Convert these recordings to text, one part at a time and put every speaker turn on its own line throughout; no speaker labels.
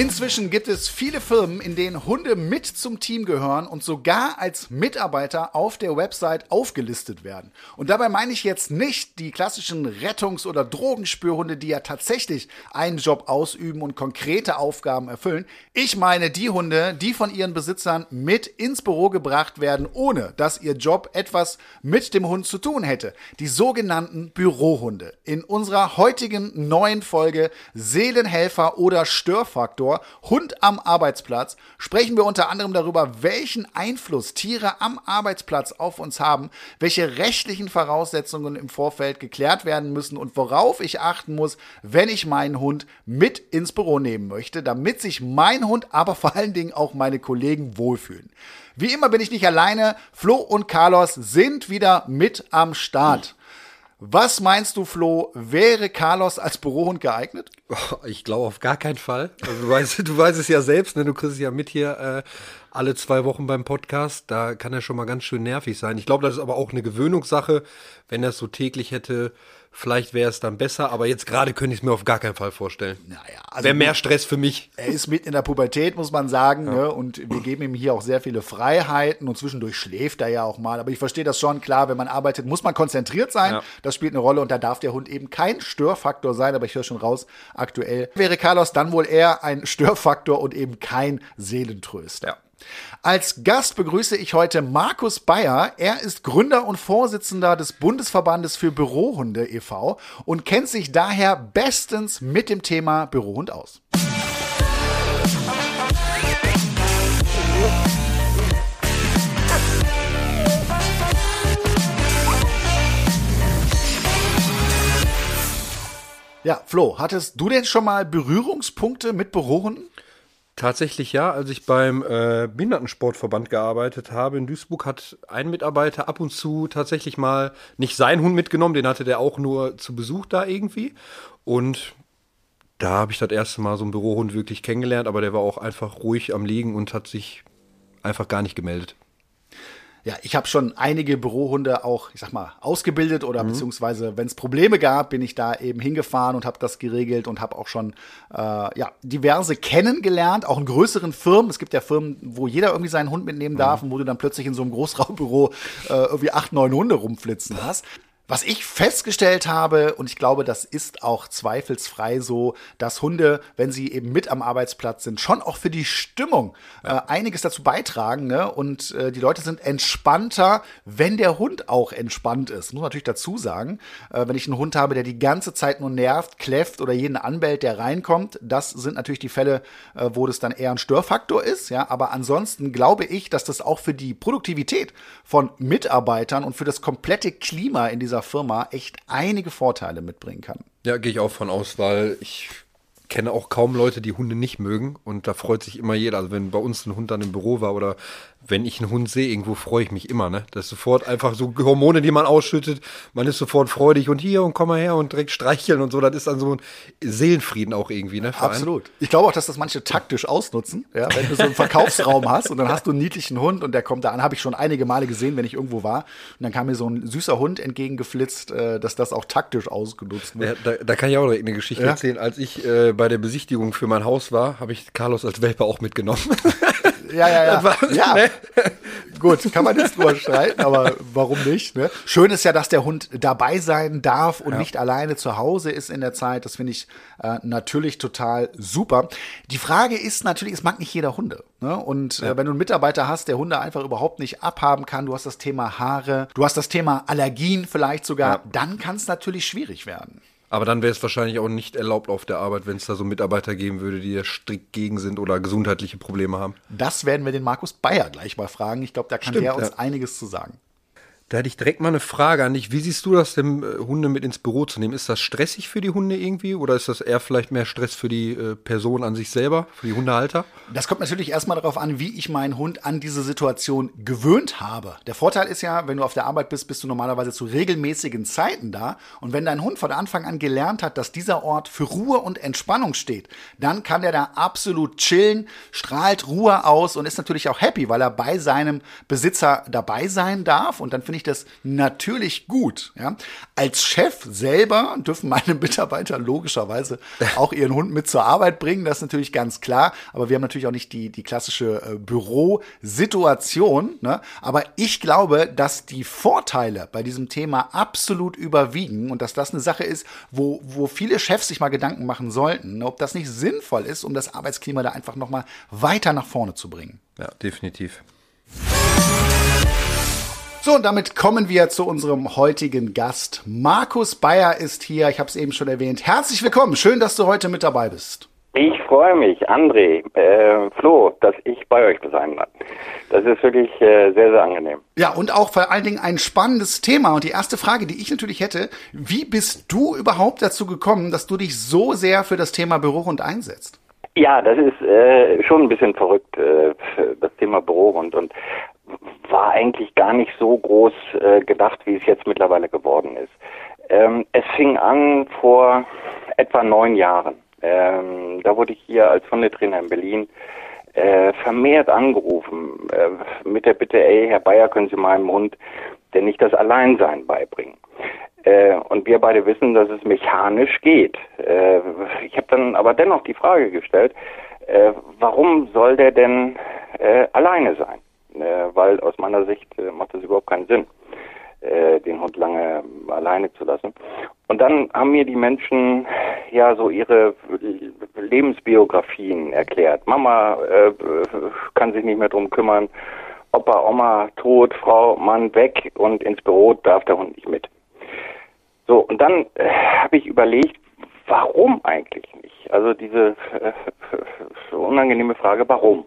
Inzwischen gibt es viele Firmen, in denen Hunde mit zum Team gehören und sogar als Mitarbeiter auf der Website aufgelistet werden. Und dabei meine ich jetzt nicht die klassischen Rettungs- oder Drogenspürhunde, die ja tatsächlich einen Job ausüben und konkrete Aufgaben erfüllen. Ich meine die Hunde, die von ihren Besitzern mit ins Büro gebracht werden, ohne dass ihr Job etwas mit dem Hund zu tun hätte. Die sogenannten Bürohunde. In unserer heutigen neuen Folge Seelenhelfer oder Störfaktor Faktor Hund am Arbeitsplatz sprechen wir unter anderem darüber, welchen Einfluss Tiere am Arbeitsplatz auf uns haben, welche rechtlichen Voraussetzungen im Vorfeld geklärt werden müssen und worauf ich achten muss, wenn ich meinen Hund mit ins Büro nehmen möchte, damit sich mein Hund, aber vor allen Dingen auch meine Kollegen wohlfühlen. Wie immer bin ich nicht alleine. Flo und Carlos sind wieder mit am Start. Was meinst du, Flo, wäre Carlos als Bürohund geeignet?
Oh, ich glaube auf gar keinen Fall. Also du weißt, du weißt es ja selbst, ne? du kriegst es ja mit hier äh, alle zwei Wochen beim Podcast. Da kann er schon mal ganz schön nervig sein. Ich glaube, das ist aber auch eine Gewöhnungssache. Wenn er es so täglich hätte, Vielleicht wäre es dann besser, aber jetzt gerade könnte ich es mir auf gar keinen Fall vorstellen. Naja, also wäre mehr Stress für mich.
Er ist mit in der Pubertät, muss man sagen, ja. ne? und wir geben ihm hier auch sehr viele Freiheiten und zwischendurch schläft er ja auch mal. Aber ich verstehe das schon, klar, wenn man arbeitet, muss man konzentriert sein. Ja. Das spielt eine Rolle und da darf der Hund eben kein Störfaktor sein. Aber ich höre schon raus, aktuell wäre Carlos dann wohl eher ein Störfaktor und eben kein Seelentröster. Ja. Als Gast begrüße ich heute Markus Bayer. Er ist Gründer und Vorsitzender des Bundesverbandes für Bürohunde e.V. und kennt sich daher bestens mit dem Thema Bürohund aus. Ja, Flo, hattest du denn schon mal Berührungspunkte mit Bürohunden?
Tatsächlich ja. Als ich beim äh, Behindertensportverband gearbeitet habe in Duisburg, hat ein Mitarbeiter ab und zu tatsächlich mal nicht seinen Hund mitgenommen, den hatte der auch nur zu Besuch da irgendwie. Und da habe ich das erste Mal so einen Bürohund wirklich kennengelernt, aber der war auch einfach ruhig am Liegen und hat sich einfach gar nicht gemeldet
ja, ich habe schon einige Bürohunde auch, ich sag mal, ausgebildet oder mhm. beziehungsweise, wenn es Probleme gab, bin ich da eben hingefahren und habe das geregelt und habe auch schon äh, ja diverse kennengelernt, auch in größeren Firmen. Es gibt ja Firmen, wo jeder irgendwie seinen Hund mitnehmen darf mhm. und wo du dann plötzlich in so einem Großraumbüro äh, irgendwie acht, neun Hunde rumflitzen hast. Was ich festgestellt habe, und ich glaube, das ist auch zweifelsfrei so, dass Hunde, wenn sie eben mit am Arbeitsplatz sind, schon auch für die Stimmung äh, einiges dazu beitragen. Ne? Und äh, die Leute sind entspannter, wenn der Hund auch entspannt ist. Muss man natürlich dazu sagen, äh, wenn ich einen Hund habe, der die ganze Zeit nur nervt, kläfft oder jeden anbellt, der reinkommt, das sind natürlich die Fälle, äh, wo das dann eher ein Störfaktor ist. Ja, aber ansonsten glaube ich, dass das auch für die Produktivität von Mitarbeitern und für das komplette Klima in dieser Firma echt einige Vorteile mitbringen kann.
Ja, gehe ich auch von aus, weil ich kenne auch kaum Leute, die Hunde nicht mögen und da freut sich immer jeder. Also wenn bei uns ein Hund dann im Büro war oder wenn ich einen Hund sehe, irgendwo freue ich mich immer, ne? Das ist sofort einfach so Hormone, die man ausschüttet. Man ist sofort freudig und hier und komm mal her und direkt streicheln und so. Das ist dann so ein Seelenfrieden auch irgendwie, ne?
Absolut. Ich glaube auch, dass das manche taktisch ausnutzen, ja? Wenn du so einen Verkaufsraum hast und dann hast du einen niedlichen Hund und der kommt da an, habe ich schon einige Male gesehen, wenn ich irgendwo war. Und dann kam mir so ein süßer Hund entgegengeflitzt, äh, dass das auch taktisch ausgenutzt
wird. Ja, da, da, kann ich auch direkt eine Geschichte ja? erzählen. Als ich äh, bei der Besichtigung für mein Haus war, habe ich Carlos als Welpe auch mitgenommen.
Ja, ja, ja. War, ja. Ne? Gut, kann man jetzt drüber streiten, aber warum nicht? Ne? Schön ist ja, dass der Hund dabei sein darf und ja. nicht alleine zu Hause ist in der Zeit. Das finde ich äh, natürlich total super. Die Frage ist natürlich, es mag nicht jeder Hunde. Ne? Und äh, ja. äh, wenn du einen Mitarbeiter hast, der Hunde einfach überhaupt nicht abhaben kann, du hast das Thema Haare, du hast das Thema Allergien vielleicht sogar, ja. dann kann es natürlich schwierig werden.
Aber dann wäre es wahrscheinlich auch nicht erlaubt auf der Arbeit, wenn es da so Mitarbeiter geben würde, die ja strikt gegen sind oder gesundheitliche Probleme haben.
Das werden wir den Markus Bayer gleich mal fragen. Ich glaube, da kann Stimmt, der uns ja. einiges zu sagen.
Da hätte ich direkt mal eine Frage an dich. Wie siehst du das denn, äh, Hunde mit ins Büro zu nehmen? Ist das stressig für die Hunde irgendwie oder ist das eher vielleicht mehr Stress für die äh, Person an sich selber, für die Hundehalter?
Das kommt natürlich erstmal darauf an, wie ich meinen Hund an diese Situation gewöhnt habe. Der Vorteil ist ja, wenn du auf der Arbeit bist, bist du normalerweise zu regelmäßigen Zeiten da. Und wenn dein Hund von Anfang an gelernt hat, dass dieser Ort für Ruhe und Entspannung steht, dann kann der da absolut chillen, strahlt Ruhe aus und ist natürlich auch happy, weil er bei seinem Besitzer dabei sein darf. Und dann finde ich ich das natürlich gut. Ja? Als Chef selber dürfen meine Mitarbeiter logischerweise auch ihren Hund mit zur Arbeit bringen. Das ist natürlich ganz klar. Aber wir haben natürlich auch nicht die, die klassische äh, Bürosituation. Ne? Aber ich glaube, dass die Vorteile bei diesem Thema absolut überwiegen und dass das eine Sache ist, wo, wo viele Chefs sich mal Gedanken machen sollten, ob das nicht sinnvoll ist, um das Arbeitsklima da einfach nochmal weiter nach vorne zu bringen.
Ja, definitiv.
So, und damit kommen wir zu unserem heutigen Gast. Markus Bayer ist hier, ich habe es eben schon erwähnt. Herzlich willkommen, schön, dass du heute mit dabei bist.
Ich freue mich, André, äh, Flo, dass ich bei euch sein kann. Das ist wirklich äh, sehr, sehr angenehm.
Ja, und auch vor allen Dingen ein spannendes Thema. Und die erste Frage, die ich natürlich hätte, wie bist du überhaupt dazu gekommen, dass du dich so sehr für das Thema Bürohund einsetzt?
Ja, das ist äh, schon ein bisschen verrückt, äh, das Thema Bürohund. Und war eigentlich gar nicht so groß äh, gedacht, wie es jetzt mittlerweile geworden ist. Ähm, es fing an vor etwa neun Jahren. Ähm, da wurde ich hier als Hundetrainer in Berlin äh, vermehrt angerufen äh, mit der Bitte, ey, Herr Bayer, können Sie meinem Hund denn nicht das Alleinsein beibringen? Äh, und wir beide wissen, dass es mechanisch geht. Äh, ich habe dann aber dennoch die Frage gestellt, äh, warum soll der denn äh, alleine sein? Äh, weil aus meiner Sicht äh, macht das überhaupt keinen Sinn, äh, den Hund lange alleine zu lassen. Und dann haben mir die Menschen ja so ihre Lebensbiografien erklärt. Mama äh, kann sich nicht mehr drum kümmern, Opa, Oma tot, Frau, Mann weg und ins Büro darf der Hund nicht mit. So, und dann äh, habe ich überlegt, warum eigentlich nicht? Also diese äh, unangenehme Frage, warum?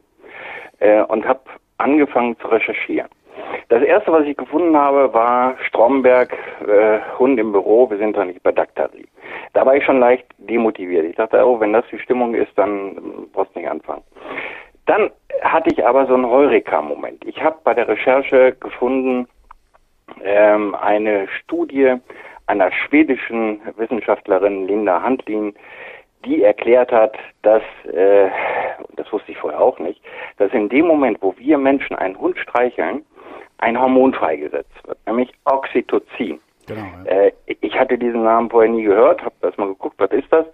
Und habe angefangen zu recherchieren. Das erste, was ich gefunden habe, war Stromberg, äh, Hund im Büro, wir sind doch nicht bei Daktari. Da war ich schon leicht demotiviert. Ich dachte, oh, wenn das die Stimmung ist, dann brauchst du nicht anfangen. Dann hatte ich aber so einen Heureka-Moment. Ich habe bei der Recherche gefunden ähm, eine Studie einer schwedischen Wissenschaftlerin Linda Handlin, die erklärt hat, dass, äh, das wusste ich vorher auch nicht, dass in dem Moment, wo wir Menschen einen Hund streicheln, ein Hormon freigesetzt wird, nämlich Oxytocin. Genau, ja. äh, ich hatte diesen Namen vorher nie gehört, habe erstmal geguckt, was ist das?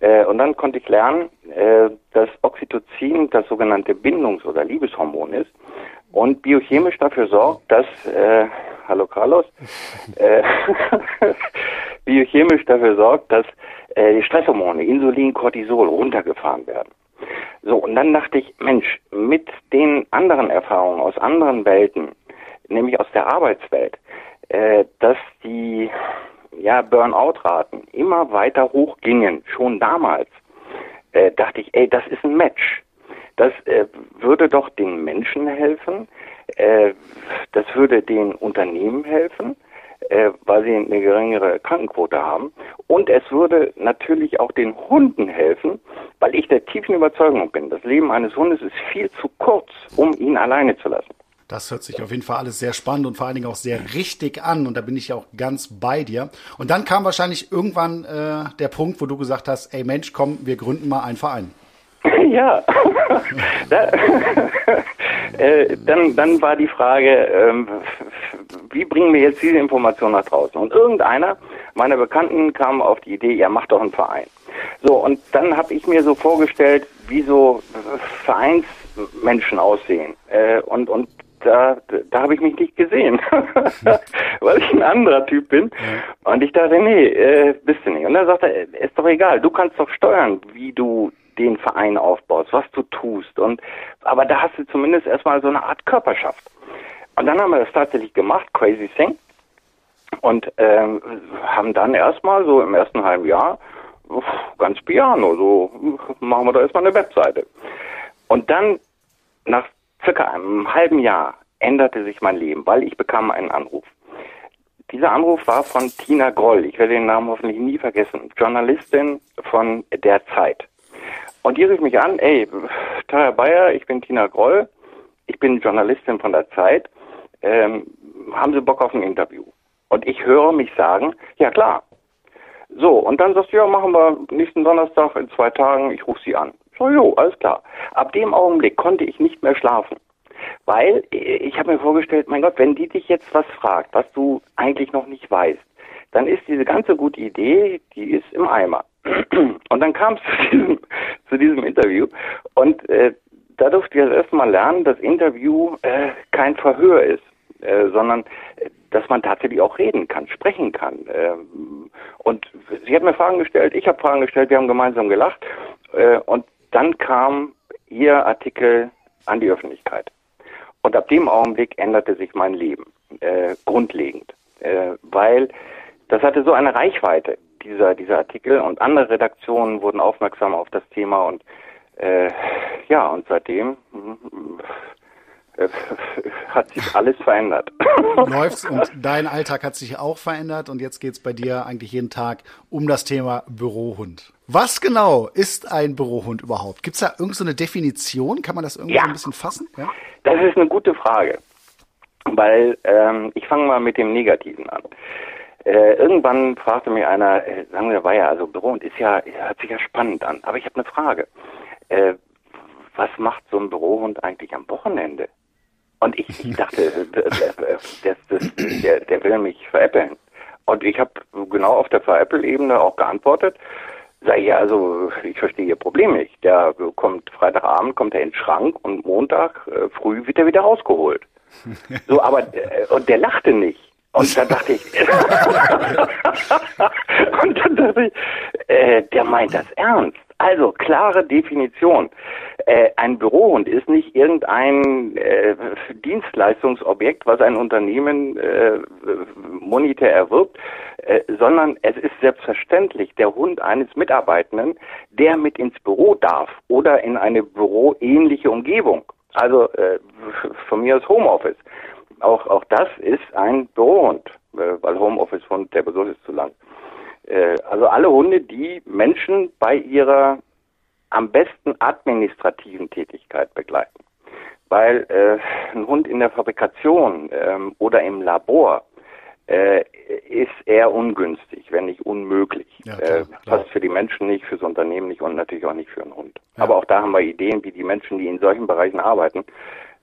Äh, und dann konnte ich lernen, äh, dass Oxytocin das sogenannte Bindungs- oder Liebeshormon ist und biochemisch dafür sorgt, dass, äh, hallo Carlos, äh, biochemisch dafür sorgt, dass äh, die Stresshormone, Insulin, Cortisol runtergefahren werden. So, und dann dachte ich, Mensch, mit den anderen Erfahrungen aus anderen Welten, nämlich aus der Arbeitswelt, äh, dass die ja, Burnout-Raten immer weiter hochgingen, schon damals, äh, dachte ich, ey, das ist ein Match. Das äh, würde doch den Menschen helfen, äh, das würde den Unternehmen helfen, äh, weil sie eine geringere Krankenquote haben. Und es würde natürlich auch den Hunden helfen, weil ich der tiefen Überzeugung bin, das Leben eines Hundes ist viel zu kurz, um ihn alleine zu lassen.
Das hört sich auf jeden Fall alles sehr spannend und vor allen Dingen auch sehr richtig an. Und da bin ich ja auch ganz bei dir. Und dann kam wahrscheinlich irgendwann äh, der Punkt, wo du gesagt hast, ey Mensch, komm, wir gründen mal einen Verein.
Ja, da, äh, dann, dann war die Frage, ähm, wie bringen wir jetzt diese Information nach draußen? Und irgendeiner meiner Bekannten kam auf die Idee, ja, mach doch einen Verein. So, und dann habe ich mir so vorgestellt, wie so Vereinsmenschen aussehen. Äh, und, und da, da habe ich mich nicht gesehen, weil ich ein anderer Typ bin. Und ich dachte, nee, äh, bist du nicht. Und er sagte, ist doch egal, du kannst doch steuern, wie du den Verein aufbaust, was du tust. Und aber da hast du zumindest erstmal so eine Art Körperschaft. Und dann haben wir das tatsächlich gemacht, Crazy Thing. Und ähm, haben dann erstmal so im ersten halben Jahr ganz piano, so machen wir da erstmal eine Webseite. Und dann nach circa einem halben Jahr änderte sich mein Leben, weil ich bekam einen Anruf. Dieser Anruf war von Tina Groll. Ich werde den Namen hoffentlich nie vergessen. Journalistin von der Zeit. Und die rief mich an, ey, Tara Bayer, ich bin Tina Groll, ich bin Journalistin von der Zeit, ähm, haben Sie Bock auf ein Interview? Und ich höre mich sagen, ja klar. So, und dann sagst du, ja, machen wir nächsten Donnerstag in zwei Tagen, ich rufe Sie an. So, jo, alles klar. Ab dem Augenblick konnte ich nicht mehr schlafen, Weil äh, ich habe mir vorgestellt, mein Gott, wenn die dich jetzt was fragt, was du eigentlich noch nicht weißt, dann ist diese ganze gute Idee, die ist im Eimer. Und dann kam es zu diesem, zu diesem Interview und äh, da durfte ich das erste Mal lernen, dass Interview äh, kein Verhör ist, äh, sondern äh, dass man tatsächlich auch reden kann, sprechen kann. Ähm, und sie hat mir Fragen gestellt, ich habe Fragen gestellt, wir haben gemeinsam gelacht äh, und dann kam ihr Artikel an die Öffentlichkeit. Und ab dem Augenblick änderte sich mein Leben äh, grundlegend, äh, weil das hatte so eine Reichweite, dieser, dieser Artikel, und andere Redaktionen wurden aufmerksam auf das Thema und ja, und seitdem hat sich alles verändert.
Läuft's und dein Alltag hat sich auch verändert und jetzt geht's bei dir eigentlich jeden Tag um das Thema Bürohund. Was genau ist ein Bürohund überhaupt? Gibt's da irgendeine so Definition? Kann man das irgendwie
Ja.
so ein bisschen fassen? Ja?
Das ist eine gute Frage, weil ähm, ich fange mal mit dem Negativen an. Äh, irgendwann fragte mir einer, äh, sagen wir, war ja, also Bürohund ist ja, hört sich ja spannend an, aber ich habe eine Frage. Äh, was macht so ein Bürohund eigentlich am Wochenende? Und ich, ich dachte, äh, der, der, der, der, der will mich veräppeln. Und ich habe genau auf der Veräppel-Ebene auch geantwortet, Sag ich, also ich verstehe Ihr Problem nicht. Der kommt Freitagabend, kommt er in den Schrank und Montag äh, früh wird er wieder rausgeholt. So, aber äh, und der lachte nicht. Und dann dachte ich, und dann dachte ich, äh, der meint das ernst. Also klare Definition. Äh, ein Bürohund ist nicht irgendein äh, Dienstleistungsobjekt, was ein Unternehmen äh, monetär erwirbt, äh, sondern es ist selbstverständlich der Hund eines Mitarbeitenden, der mit ins Büro darf oder in eine büroähnliche Umgebung. Also äh, von mir aus Homeoffice. Auch, auch das ist ein Bürohund, äh, weil Homeoffice-Hund, der Begriff ist zu lang. Äh, also alle Hunde, die Menschen bei ihrer am besten administrativen Tätigkeit begleiten. Weil äh, ein Hund in der Fabrikation ähm, oder im Labor äh, ist eher ungünstig, wenn nicht unmöglich.
Ja, klar,
äh,
klar.
passt für die Menschen nicht, fürs Unternehmen nicht und natürlich auch nicht für einen Hund. Aber auch da haben wir Ideen, wie die Menschen, die in solchen Bereichen arbeiten,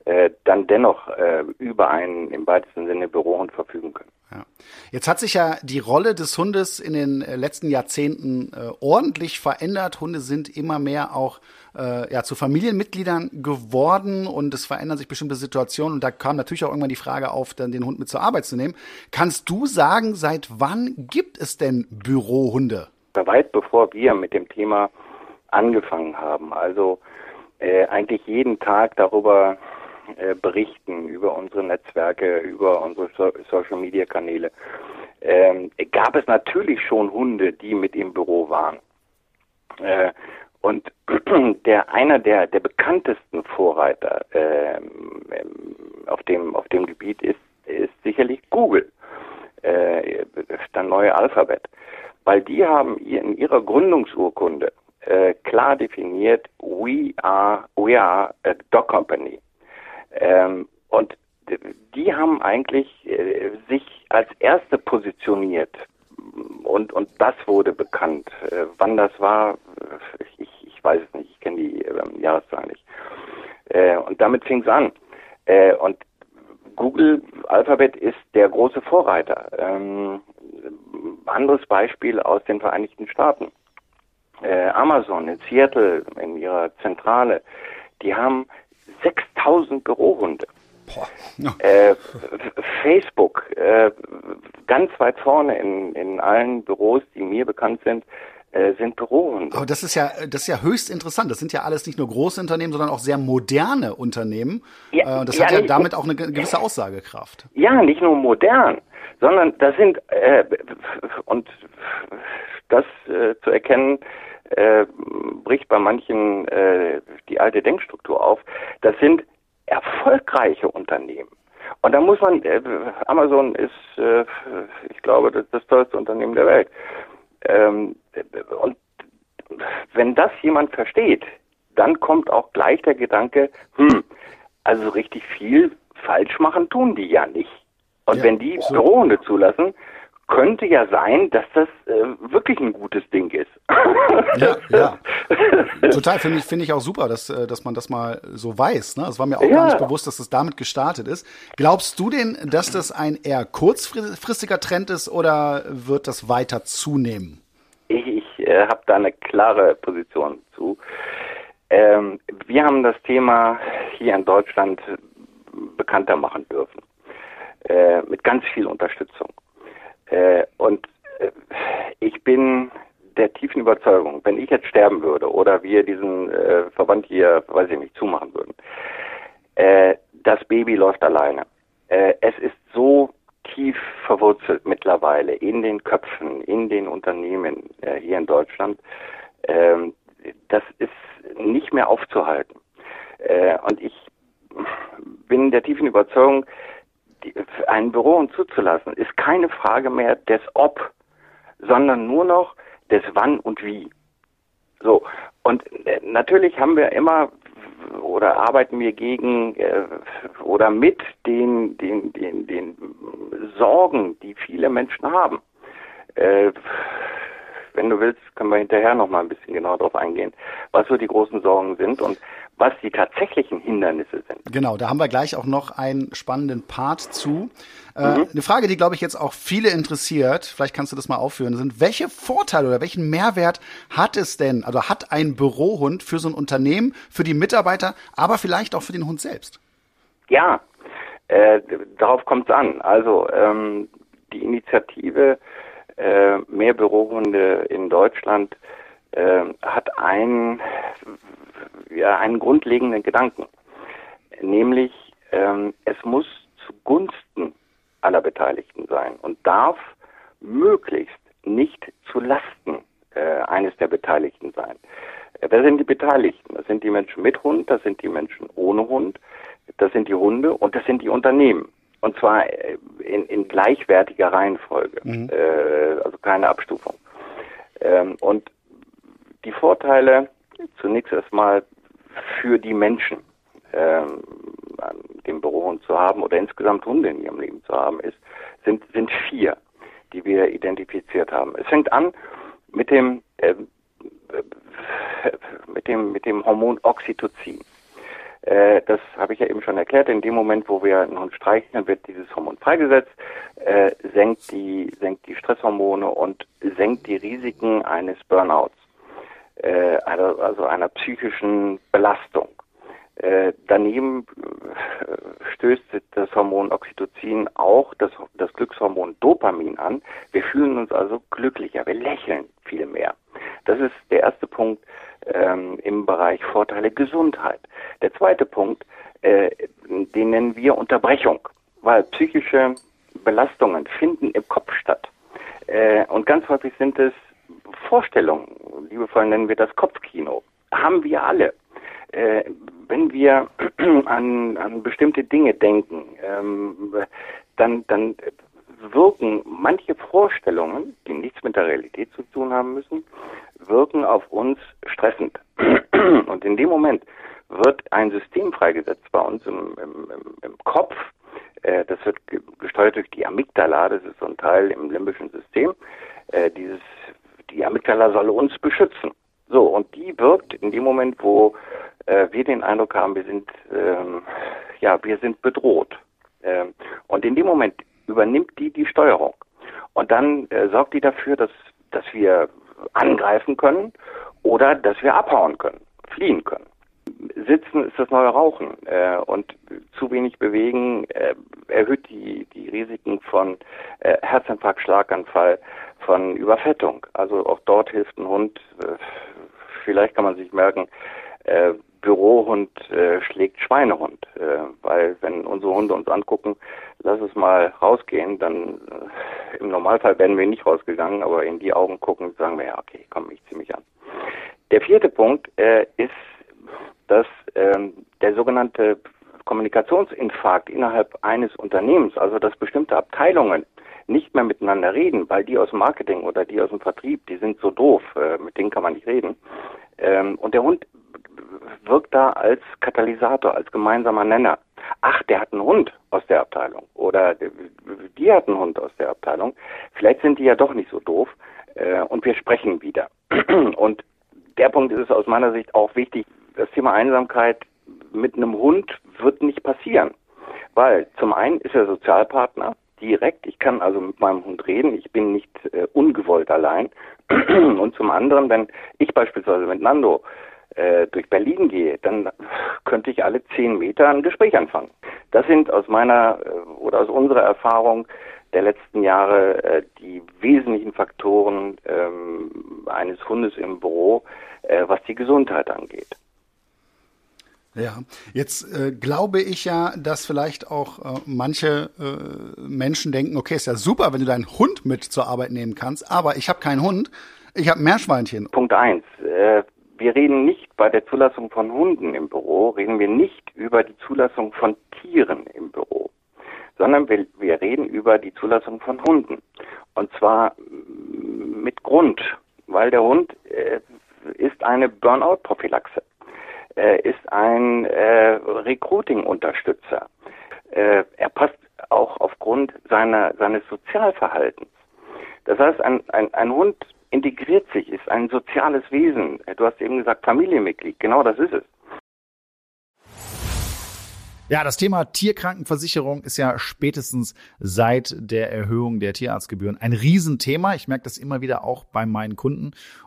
äh, dann dennoch äh, über einen im weitesten Sinne Bürohund verfügen können.
Ja. Jetzt hat sich ja die Rolle des Hundes in den äh, letzten Jahrzehnten äh, ordentlich verändert. Hunde sind immer mehr auch äh, ja, zu Familienmitgliedern geworden und es verändern sich bestimmte Situationen. Und da kam natürlich auch irgendwann die Frage auf, dann den Hund mit zur Arbeit zu nehmen. Kannst du sagen, seit wann gibt es denn Bürohunde?
Weit bevor wir mit dem Thema angefangen haben, also äh, eigentlich jeden Tag darüber äh, berichten, über unsere Netzwerke, über unsere so Social-Media-Kanäle, ähm, gab es natürlich schon Hunde, die mit im Büro waren. Äh, und der einer der der bekanntesten Vorreiter ähm, auf dem auf dem Gebiet ist ist sicherlich Google, äh, das neue Alphabet, weil die haben in ihrer Gründungsurkunde äh, klar definiert, we are we are a dog company. Ähm, und die haben eigentlich äh, sich als erste positioniert und und das wurde bekannt. Äh, wann das war, äh, ich, ich weiß es nicht, ich kenne die ähm, Jahreszahl nicht. Äh, und damit fing es an. Äh, und Google Alphabet ist der große Vorreiter. Ähm, anderes Beispiel aus den Vereinigten Staaten. Äh, Amazon in Seattle in ihrer Zentrale, die haben 6000 Bürohunde. Äh, Facebook, äh, ganz weit vorne in, in allen Büros, die mir bekannt sind, äh, sind Bürohunde.
Aber das ist ja, das ist ja höchst interessant. Das sind ja alles nicht nur große Unternehmen, sondern auch sehr moderne Unternehmen.
Ja,
Äh, und das
ja,
hat ja damit auch eine ge- gewisse Aussagekraft.
Ja, nicht nur modern, sondern das sind äh, und das äh, zu erkennen äh, bricht bei manchen äh, die alte Denkstruktur auf. Das sind erfolgreiche Unternehmen. Und da muss man, äh, Amazon ist, äh, ich glaube, das, das teuerste Unternehmen der Welt. Ähm, und wenn das jemand versteht, dann kommt auch gleich der Gedanke, hm, also richtig viel falsch machen tun die ja nicht. Und
Ja,
wenn die
so.
Bürohunde zulassen, könnte ja sein, dass das äh, wirklich ein gutes Ding ist.
ja, ja. Total, finde ich, finde ich auch super, dass, äh, dass man das mal so weiß. Ne? Es war mir auch ja. gar nicht bewusst, dass es das damit gestartet ist. Glaubst du denn, dass das ein eher kurzfristiger Trend ist oder wird das weiter zunehmen?
Ich, ich äh, habe da eine klare Position zu. Ähm, wir haben das Thema hier in Deutschland bekannter machen dürfen. Äh, mit ganz viel Unterstützung. Äh, und äh, ich bin der tiefen Überzeugung, wenn ich jetzt sterben würde oder wir diesen äh, Verband hier, weiß ich nicht, zumachen würden, äh, das Baby läuft alleine. Es ist so tief verwurzelt mittlerweile in den Köpfen, in den Unternehmen hier in Deutschland. Ähm, das ist nicht mehr aufzuhalten. Und ich bin der tiefen Überzeugung, die, ein Büro zuzulassen, ist keine Frage mehr des Ob, sondern nur noch des Wann und Wie. So. Und äh, natürlich haben wir immer oder arbeiten wir gegen äh, oder mit den, den, den, den Sorgen, die viele Menschen haben. Äh, wenn du willst, können wir hinterher noch mal ein bisschen genauer darauf eingehen, was so die großen Sorgen sind und was die tatsächlichen Hindernisse sind.
Genau, da haben wir gleich auch noch einen spannenden Part zu. Äh, mhm. Eine Frage, die, glaube ich, jetzt auch viele interessiert, vielleicht kannst du das mal aufführen, sind, welche Vorteile oder welchen Mehrwert hat es denn, also hat ein Bürohund für so ein Unternehmen, für die Mitarbeiter, aber vielleicht auch für den Hund selbst?
Ja, äh, darauf kommt es an. Also ähm, die Initiative äh, Mehr Bürohunde in Deutschland äh, hat einen ja, einen grundlegenden Gedanken, nämlich ähm, es muss zugunsten aller Beteiligten sein und darf möglichst nicht zu Lasten äh, eines der Beteiligten sein. Äh, wer sind die Beteiligten? Das sind die Menschen mit Hund, das sind die Menschen ohne Hund, das sind die Hunde und das sind die Unternehmen. Und zwar äh, in, in gleichwertiger Reihenfolge, mhm. äh, also keine Abstufung. Ähm, und die Vorteile zunächst erstmal für die Menschen ähm, den Bürohund zu haben oder insgesamt Hunde in ihrem Leben zu haben ist, sind, sind vier, die wir identifiziert haben. Es fängt an mit dem, äh, mit dem, mit dem Hormon Oxytocin. Äh, das habe ich ja eben schon erklärt. In dem Moment, wo wir einen Hund streicheln, wird dieses Hormon freigesetzt, äh, senkt die, senkt die Stresshormone und senkt die Risiken eines Burnouts äh, einer, also einer psychischen Belastung. Äh, daneben äh, stößt das Hormon Oxytocin auch das, das Glückshormon Dopamin an. Wir fühlen uns also glücklicher, wir lächeln viel mehr. Das ist der erste Punkt ähm, im Bereich Vorteile Gesundheit. Der zweite Punkt, äh, den nennen wir Unterbrechung, weil psychische Belastungen finden im Kopf statt. Äh, und ganz häufig sind es Vorstellungen, liebevoll nennen wir das Kopfkino, haben wir alle. Äh, wenn wir an, an bestimmte Dinge denken, ähm, dann, dann wirken manche Vorstellungen, die nichts mit der Realität zu tun haben müssen, wirken auf uns stressend. Und in dem Moment wird ein System freigesetzt bei uns im, im, im Kopf, äh, das wird gesteuert durch die Amygdala, das ist so ein Teil im limbischen System. Äh, dieses die Amygdala soll uns beschützen. So, und die wirkt in dem Moment, wo äh, wir den Eindruck haben, wir sind, ähm, ja, wir sind bedroht. Ähm, und in dem Moment übernimmt die die Steuerung. Und dann äh, sorgt die dafür, dass, dass wir angreifen können oder dass wir abhauen können, fliehen können. Sitzen ist das neue Rauchen äh, und zu wenig bewegen äh, erhöht die, die Risiken von äh, Herzinfarkt, Schlaganfall, von Überfettung. Also auch dort hilft ein Hund. Äh, vielleicht kann man sich merken, äh, Bürohund äh, schlägt Schweinehund, äh, weil wenn unsere Hunde uns angucken, lass es mal rausgehen, dann äh, im Normalfall werden wir nicht rausgegangen, aber in die Augen gucken, sagen wir ja, okay, komm, ich zieh mich an. Der vierte Punkt äh, ist, dass ähm, der sogenannte Kommunikationsinfarkt innerhalb eines Unternehmens, also dass bestimmte Abteilungen nicht mehr miteinander reden, weil die aus dem Marketing oder die aus dem Vertrieb, die sind so doof, äh, mit denen kann man nicht reden. Ähm, und der Hund wirkt da als Katalysator, als gemeinsamer Nenner. Ach, der hat einen Hund aus der Abteilung oder die hat einen Hund aus der Abteilung. Vielleicht sind die ja doch nicht so doof äh, und wir sprechen wieder. und der Punkt ist aus meiner Sicht auch wichtig. Das Thema Einsamkeit mit einem Hund wird nicht passieren, weil zum einen ist er Sozialpartner direkt. Ich kann also mit meinem Hund reden. Ich bin nicht äh, ungewollt allein. und zum anderen, wenn ich beispielsweise mit Nando äh, durch Berlin gehe, dann könnte ich alle zehn Meter ein Gespräch anfangen. Das sind aus meiner äh, oder aus unserer Erfahrung der letzten Jahre äh, die wesentlichen Faktoren ähm, eines Hundes im Büro, äh, was die Gesundheit angeht.
Ja, jetzt äh, glaube ich ja, dass vielleicht auch äh, manche äh, Menschen denken, okay, ist ja super, wenn du deinen Hund mit zur Arbeit nehmen kannst, aber ich habe keinen Hund, ich habe Meerschweinchen.
Punkt eins, äh, wir reden nicht bei der Zulassung von Hunden im Büro, reden wir nicht über die Zulassung von Tieren im Büro, sondern wir, wir reden über die Zulassung von Hunden. Und zwar mit Grund, weil der Hund äh, ist eine Burnout-Prophylaxe, äh, ist ein äh, Recruiting-Unterstützer. Äh, er passt auch aufgrund seiner, seines Sozialverhaltens. Das heißt, ein, ein, ein Hund integriert sich, ist ein soziales Wesen. Du hast eben gesagt Familienmitglied, genau das ist es.
Ja, das Thema Tierkrankenversicherung ist ja spätestens seit der Erhöhung der Tierarztgebühren ein Riesenthema. Ich merke das immer wieder auch bei meinen Kunden.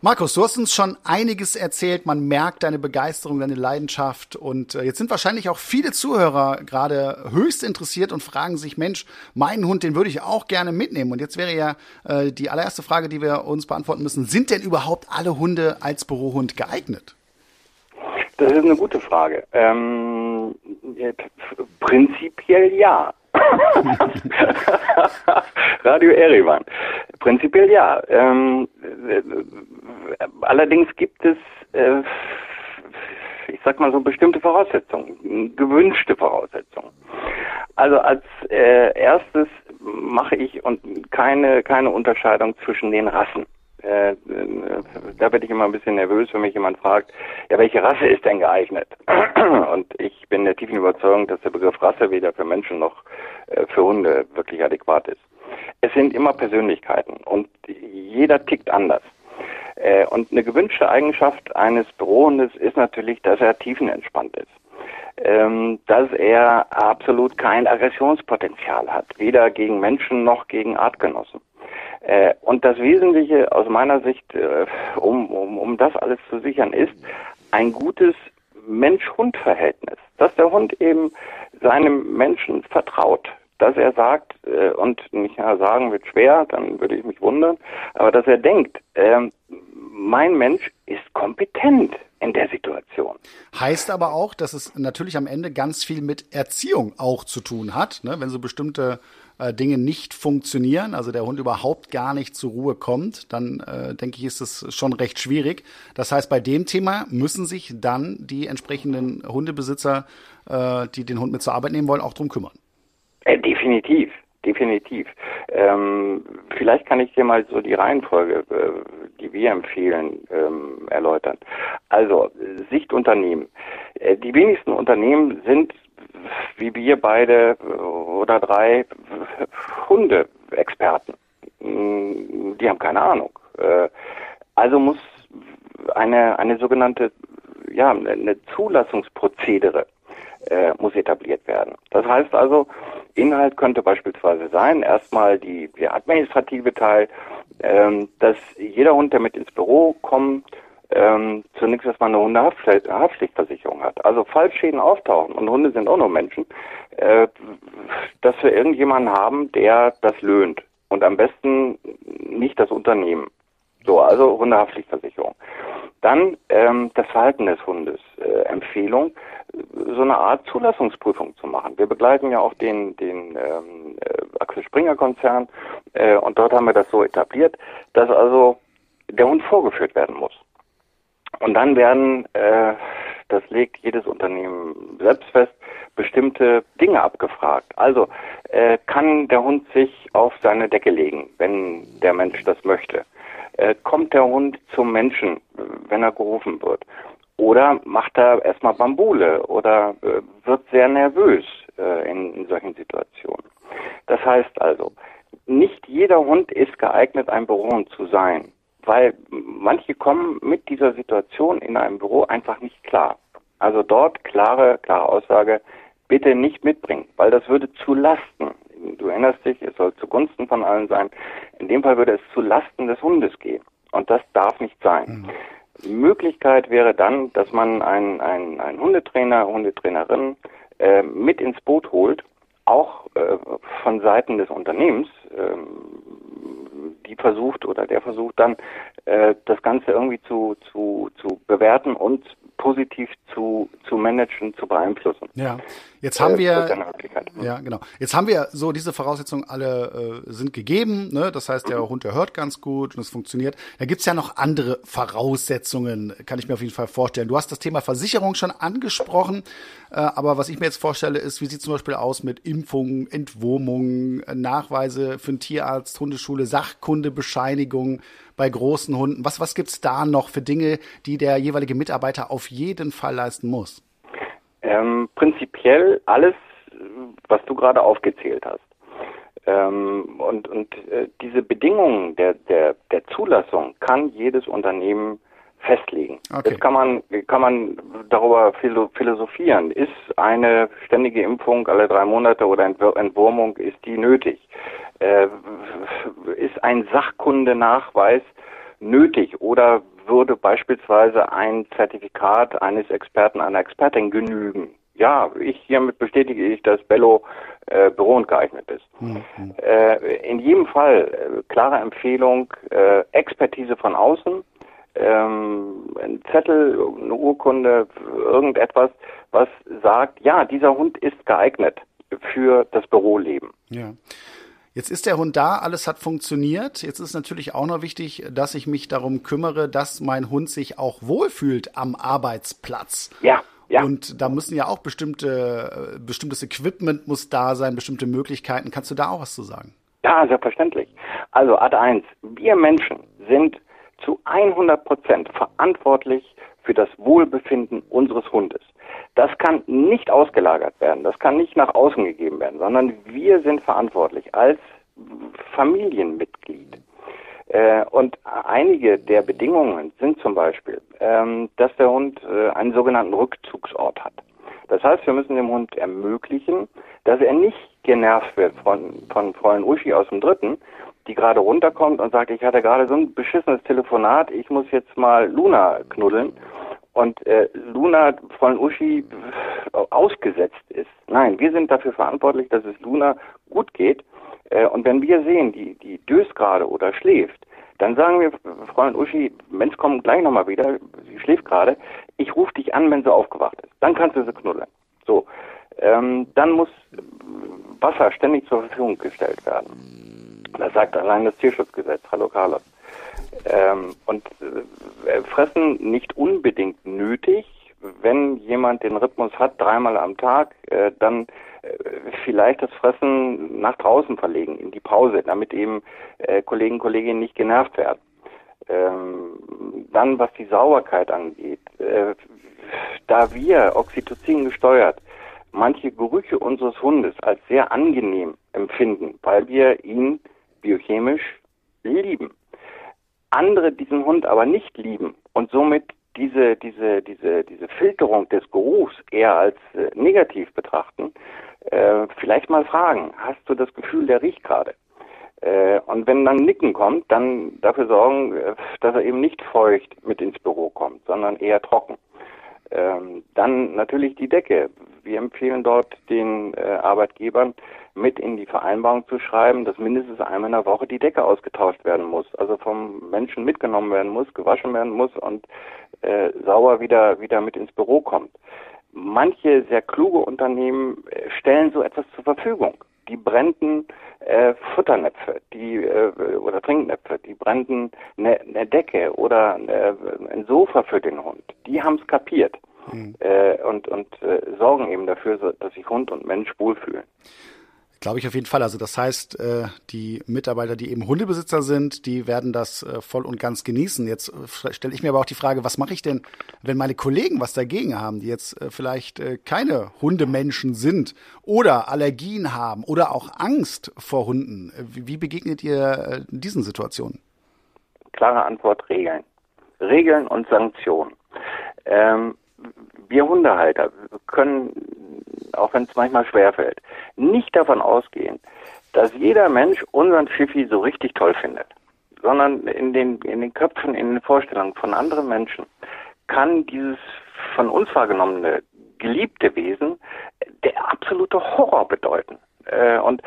Markus, du hast uns schon einiges erzählt. Man merkt deine Begeisterung, deine Leidenschaft. Und äh, jetzt sind wahrscheinlich auch viele Zuhörer gerade höchst interessiert und fragen sich, Mensch, meinen Hund, den würde ich auch gerne mitnehmen. Und jetzt wäre ja äh, die allererste Frage, die wir uns beantworten müssen. Sind denn überhaupt alle Hunde als Bürohund geeignet?
Das ist eine gute Frage. Ähm, prinzipiell ja. Radio Erivan. Prinzipiell ja. Ähm, äh, allerdings gibt es, äh, ich sag mal so bestimmte Voraussetzungen, gewünschte Voraussetzungen. Also als äh, erstes mache ich und keine keine Unterscheidung zwischen den Rassen. Äh, da werde ich immer ein bisschen nervös, wenn mich jemand fragt, ja, welche Rasse ist denn geeignet? Und ich bin der tiefen Überzeugung, dass der Begriff Rasse weder für Menschen noch äh, für Hunde wirklich adäquat ist. Es sind immer Persönlichkeiten und jeder tickt anders. Äh, und eine gewünschte Eigenschaft eines Bürohundes ist natürlich, dass er tiefenentspannt ist. Ähm, dass er absolut kein Aggressionspotenzial hat, weder gegen Menschen noch gegen Artgenossen. Äh, und das Wesentliche aus meiner Sicht, äh, um, um, um das alles zu sichern, ist ein gutes Mensch-Hund-Verhältnis. Dass der Hund eben seinem Menschen vertraut. Dass er sagt, äh, und nicht ja, sagen wird schwer, dann würde ich mich wundern, aber dass er denkt, äh, mein Mensch ist kompetent in der Situation.
Heißt aber auch, dass es natürlich am Ende ganz viel mit Erziehung auch zu tun hat, ne? wenn so bestimmte äh, Dinge nicht funktionieren, also der Hund überhaupt gar nicht zur Ruhe kommt, dann äh, denke ich, ist es schon recht schwierig. Das heißt, bei dem Thema müssen sich dann die entsprechenden Hundebesitzer, äh, die den Hund mit zur Arbeit nehmen wollen, auch drum kümmern.
Äh, definitiv definitiv. Ähm, vielleicht kann ich dir mal so die Reihenfolge, äh, die wir empfehlen, ähm, erläutern. Also Sichtunternehmen. Äh, die wenigsten Unternehmen sind wie wir beide äh, oder drei Hundeexperten. Mm, die haben keine Ahnung. Äh, also muss eine, eine sogenannte, ja, eine Zulassungsprozedere äh, muss etabliert werden. Das heißt also, Inhalt könnte beispielsweise sein, erstmal der administrative Teil, ähm, dass jeder Hund, der mit ins Büro kommt, ähm, zunächst erstmal eine Hundehaftpflichtversicherung hat. Also falls Schäden auftauchen, und Hunde sind auch nur Menschen, äh, dass wir irgendjemanden haben, der das löhnt. Und am besten nicht das Unternehmen. So, also Hundehaftpflichtversicherung. Dann ähm, das Verhalten des Hundes. Äh, Empfehlung, so eine Art Zulassungsprüfung zu machen. Wir begleiten ja auch den, den ähm, äh, Axel Springer Konzern äh, und dort haben wir das so etabliert, dass also der Hund vorgeführt werden muss. Und dann werden, äh, das legt jedes Unternehmen selbst fest, bestimmte Dinge abgefragt. Also äh, kann der Hund sich auf seine Decke legen, wenn der Mensch das möchte? Äh, kommt der Hund zum Menschen, wenn er gerufen wird? Oder macht er erstmal Bambule oder äh, wird sehr nervös äh, in, in solchen Situationen? Das heißt also, nicht jeder Hund ist geeignet, ein Bürohund zu sein weil manche kommen mit dieser Situation in einem Büro einfach nicht klar. Also dort klare, klare Aussage, bitte nicht mitbringen, weil das würde zu Lasten, du erinnerst dich, es soll zugunsten von allen sein, in dem Fall würde es zu Lasten des Hundes gehen. Und das darf nicht sein. Mhm. Möglichkeit wäre dann, dass man einen, einen, einen Hundetrainer, Hundetrainerin äh, mit ins Boot holt, auch äh, von Seiten des Unternehmens, ähm, die versucht oder der versucht dann äh, das Ganze irgendwie zu, zu, zu bewerten und positiv zu, zu managen, zu beeinflussen.
Ja, jetzt haben äh, wir, ja genau, jetzt haben wir so diese Voraussetzungen alle äh, sind gegeben, ne? das heißt der mhm. Hund der hört ganz gut und es funktioniert. Da gibt's ja noch andere Voraussetzungen, kann ich mir auf jeden Fall vorstellen. Du hast das Thema Versicherung schon angesprochen, äh, aber was ich mir jetzt vorstelle ist, wie sieht zum Beispiel aus mit Impfungen, Entwurmungen, Nachweise für einen Tierarzt, Hundeschule, Sachkundebescheinigung, bei großen Hunden? Was, was gibt es da noch für Dinge, die der jeweilige Mitarbeiter auf jeden Fall leisten muss?
Ähm, prinzipiell alles, was du gerade aufgezählt hast. Ähm, und und äh, diese Bedingungen der, der, der Zulassung kann jedes Unternehmen festlegen. Okay. Jetzt kann man, kann man darüber philosophieren. Ist eine ständige Impfung alle drei Monate oder Entwurmung, ist die nötig? Äh, ist ein Sachkundenachweis nötig oder würde beispielsweise ein Zertifikat eines Experten, einer Expertin genügen? Ja, ich hiermit bestätige ich, dass Bello äh, büro geeignet ist. Mhm. Äh, in jedem Fall äh, klare Empfehlung, äh, Expertise von außen, ähm, ein Zettel, eine Urkunde, irgendetwas, was sagt, ja, dieser Hund ist geeignet für das Büroleben.
Ja. Jetzt ist der Hund da, alles hat funktioniert. Jetzt ist natürlich auch noch wichtig, dass ich mich darum kümmere, dass mein Hund sich auch wohlfühlt am Arbeitsplatz.
Ja. Ja.
Und da müssen ja auch bestimmte, äh, bestimmtes Equipment muss da sein, bestimmte Möglichkeiten. Kannst du da auch was zu sagen?
Ja, selbstverständlich. Also Ad 1, wir Menschen sind zu 100 Prozent verantwortlich für das Wohlbefinden unseres Hundes. Das kann nicht ausgelagert werden, das kann nicht nach außen gegeben werden, sondern wir sind verantwortlich als Familienmitglied. Äh, und einige der Bedingungen sind zum Beispiel, ähm, dass der Hund äh, einen sogenannten Rückzugsort hat. Das heißt, wir müssen dem Hund ermöglichen, dass er nicht genervt wird von, von Fräulein Uschi aus dem Dritten, die gerade runterkommt und sagt, ich hatte gerade so ein beschissenes Telefonat, ich muss jetzt mal Luna knuddeln und äh, Luna von Uschi ausgesetzt ist. Nein, wir sind dafür verantwortlich, dass es Luna gut geht. Äh, und wenn wir sehen, die, die döst gerade oder schläft, Dann sagen wir, Freund Uschi, Mensch, komm gleich nochmal wieder, sie schläft gerade, ich rufe dich an, wenn sie aufgewacht ist. Dann kannst du sie knuddeln. So, ähm, dann muss Wasser ständig zur Verfügung gestellt werden. Das sagt allein das Tierschutzgesetz. Hallo Carlos. Ähm, und äh, Fressen nicht unbedingt nötig. Wenn jemand den Rhythmus hat, dreimal am Tag, äh, dann äh, vielleicht das Fressen nach draußen verlegen, in die Pause, damit eben äh, Kollegen Kolleginnen nicht genervt werden. Ähm, dann, was die Sauberkeit angeht, äh, da wir Oxytocin gesteuert manche Gerüche unseres Hundes als sehr angenehm empfinden, weil wir ihn biochemisch lieben. Andere diesen Hund aber nicht lieben und somit diese, diese, diese, diese Filterung des Geruchs eher als äh, negativ betrachten, äh, vielleicht mal fragen, hast du das Gefühl, der riecht gerade? Äh, und wenn dann Nicken kommt, dann dafür sorgen, äh, dass er eben nicht feucht mit ins Büro kommt, sondern eher trocken. Ähm, dann natürlich die Decke. Wir empfehlen dort den äh, Arbeitgebern mit in die Vereinbarung zu schreiben, dass mindestens einmal in der Woche die Decke ausgetauscht werden muss, also vom Menschen mitgenommen werden muss, gewaschen werden muss und äh, sauber wieder wieder mit ins Büro kommt. Manche sehr kluge Unternehmen äh, stellen so etwas zur Verfügung. Die brennten äh, Futternäpfe, die äh, oder Trinknäpfe, die brennten eine ne Decke oder äh, ein Sofa für den Hund. Die haben es kapiert mhm. äh, und und äh, sorgen eben dafür, dass sich Hund und Mensch wohlfühlen.
Glaube ich auf jeden Fall. Also das heißt, äh, die Mitarbeiter, die eben Hundebesitzer sind, die werden das äh, voll und ganz genießen. Jetzt äh, stelle ich mir aber auch die Frage, was mache ich denn, wenn meine Kollegen was dagegen haben, die jetzt vielleicht keine Hundemenschen sind oder Allergien haben oder auch Angst vor Hunden? Wie begegnet ihr diesen Situationen?
Klare Antwort, Regeln. Regeln und Sanktionen. Ähm, wir Hundehalter können auch wenn es manchmal schwerfällt, nicht davon ausgehen, dass jeder Mensch unseren Schiffi so richtig toll findet, sondern in den, in den Köpfen, in den Vorstellungen von anderen Menschen kann dieses von uns wahrgenommene geliebte Wesen der absolute Horror bedeuten. Äh, und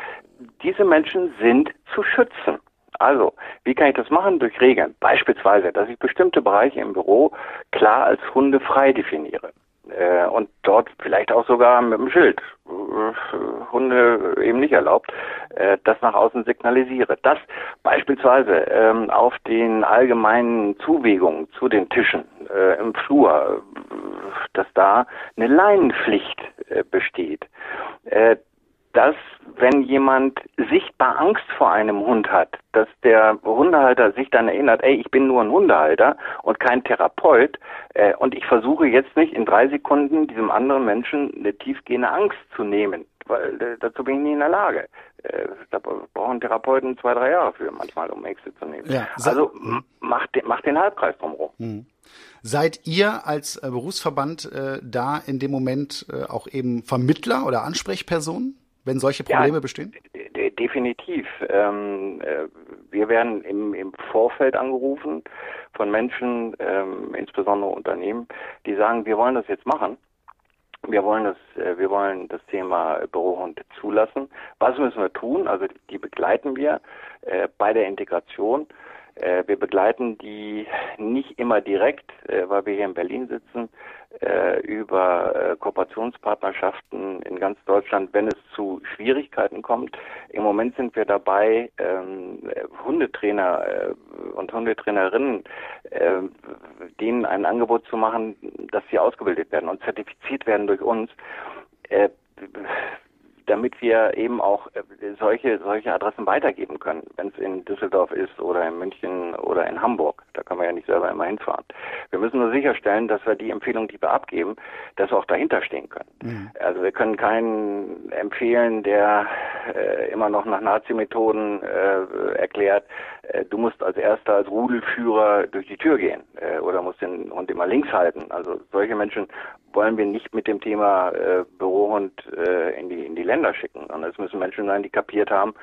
diese Menschen sind zu schützen. Also, wie kann ich das machen? Durch Regeln. Beispielsweise, dass ich bestimmte Bereiche im Büro klar als Hunde frei definiere. Äh, und dort vielleicht auch sogar mit dem Schild, äh, Hunde eben nicht erlaubt, äh, das nach außen signalisiere. Das beispielsweise ähm, auf den allgemeinen Zuwegungen zu den Tischen äh, im Flur, dass da eine Leinenpflicht äh, besteht. Dass wenn jemand sichtbar Angst vor einem Hund hat, dass der Hundehalter sich dann erinnert, ey, ich bin nur ein Hundehalter und kein Therapeut äh, und ich versuche jetzt nicht in drei Sekunden diesem anderen Menschen eine tiefgehende Angst zu nehmen, weil äh, dazu bin ich nie in der Lage. Äh, da brauchen Therapeuten zwei, drei Jahre für manchmal, um Ängste zu nehmen. Ja, also macht den, macht den Halbkreis drumherum. Mhm.
Seid ihr als äh, Berufsverband äh, da in dem Moment äh, auch eben Vermittler oder Ansprechperson? Wenn solche Probleme ja, bestehen?
Definitiv. Ähm, äh, wir werden im, im Vorfeld angerufen von Menschen, ähm, insbesondere Unternehmen, die sagen, wir wollen das jetzt machen. Wir wollen das, äh, wir wollen das Thema Bürohund zulassen. Was müssen wir tun? Also die begleiten wir äh, bei der Integration. Äh, wir begleiten die nicht immer direkt, äh, weil wir hier in Berlin sitzen, äh, über Kooperationspartnerschaften in ganz Deutschland, wenn es zu Schwierigkeiten kommt. Im Moment sind wir dabei, ähm, Hundetrainer und Hundetrainerinnen, denen ein Angebot zu machen, dass sie ausgebildet werden und zertifiziert werden durch uns. Damit wir eben auch äh, solche, solche Adressen weitergeben können, wenn es in Düsseldorf ist oder in München oder in Hamburg. Da kann man ja nicht selber immer hinfahren. Wir müssen nur sicherstellen, dass wir die Empfehlung, die wir abgeben, dass wir auch dahinter stehen können. Mhm. Also wir können keinen empfehlen, der äh, immer noch nach Nazi-Methoden äh, erklärt, äh, du musst als erster als Rudelführer durch die Tür gehen äh, oder musst den Hund immer links halten. Also solche Menschen wollen wir nicht mit dem Thema äh, Bürohund in die in die Länder schicken, sondern es müssen Menschen sein, die kapiert haben,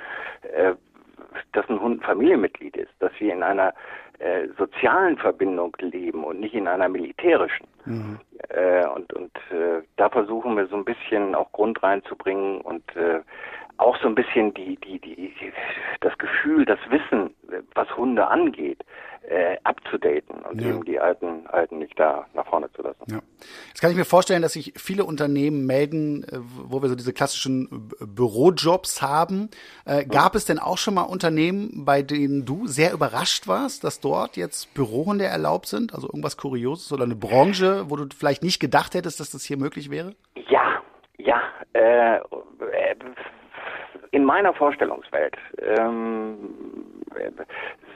äh, dass ein Hund ein Familienmitglied ist, dass wir in einer äh, sozialen Verbindung leben und nicht in einer militärischen. Mhm. Äh, und und äh, da versuchen wir so ein bisschen auch Grund reinzubringen und äh, auch so ein bisschen die, die, die, das Gefühl, das Wissen, was Hunde angeht, äh, abzudaten und
Ja.
eben die alten, alten nicht da nach vorne zu lassen.
Ja. Jetzt kann ich mir vorstellen, dass sich viele Unternehmen melden, äh, wo wir so diese klassischen Bürojobs haben. Äh, gab es denn auch schon mal Unternehmen, bei denen du sehr überrascht warst, dass dort jetzt Bürohunde erlaubt sind? Also irgendwas Kurioses oder eine Branche, wo du vielleicht nicht gedacht hättest, dass das hier möglich wäre?
Ja, ja. Äh, äh, in meiner Vorstellungswelt ähm, äh,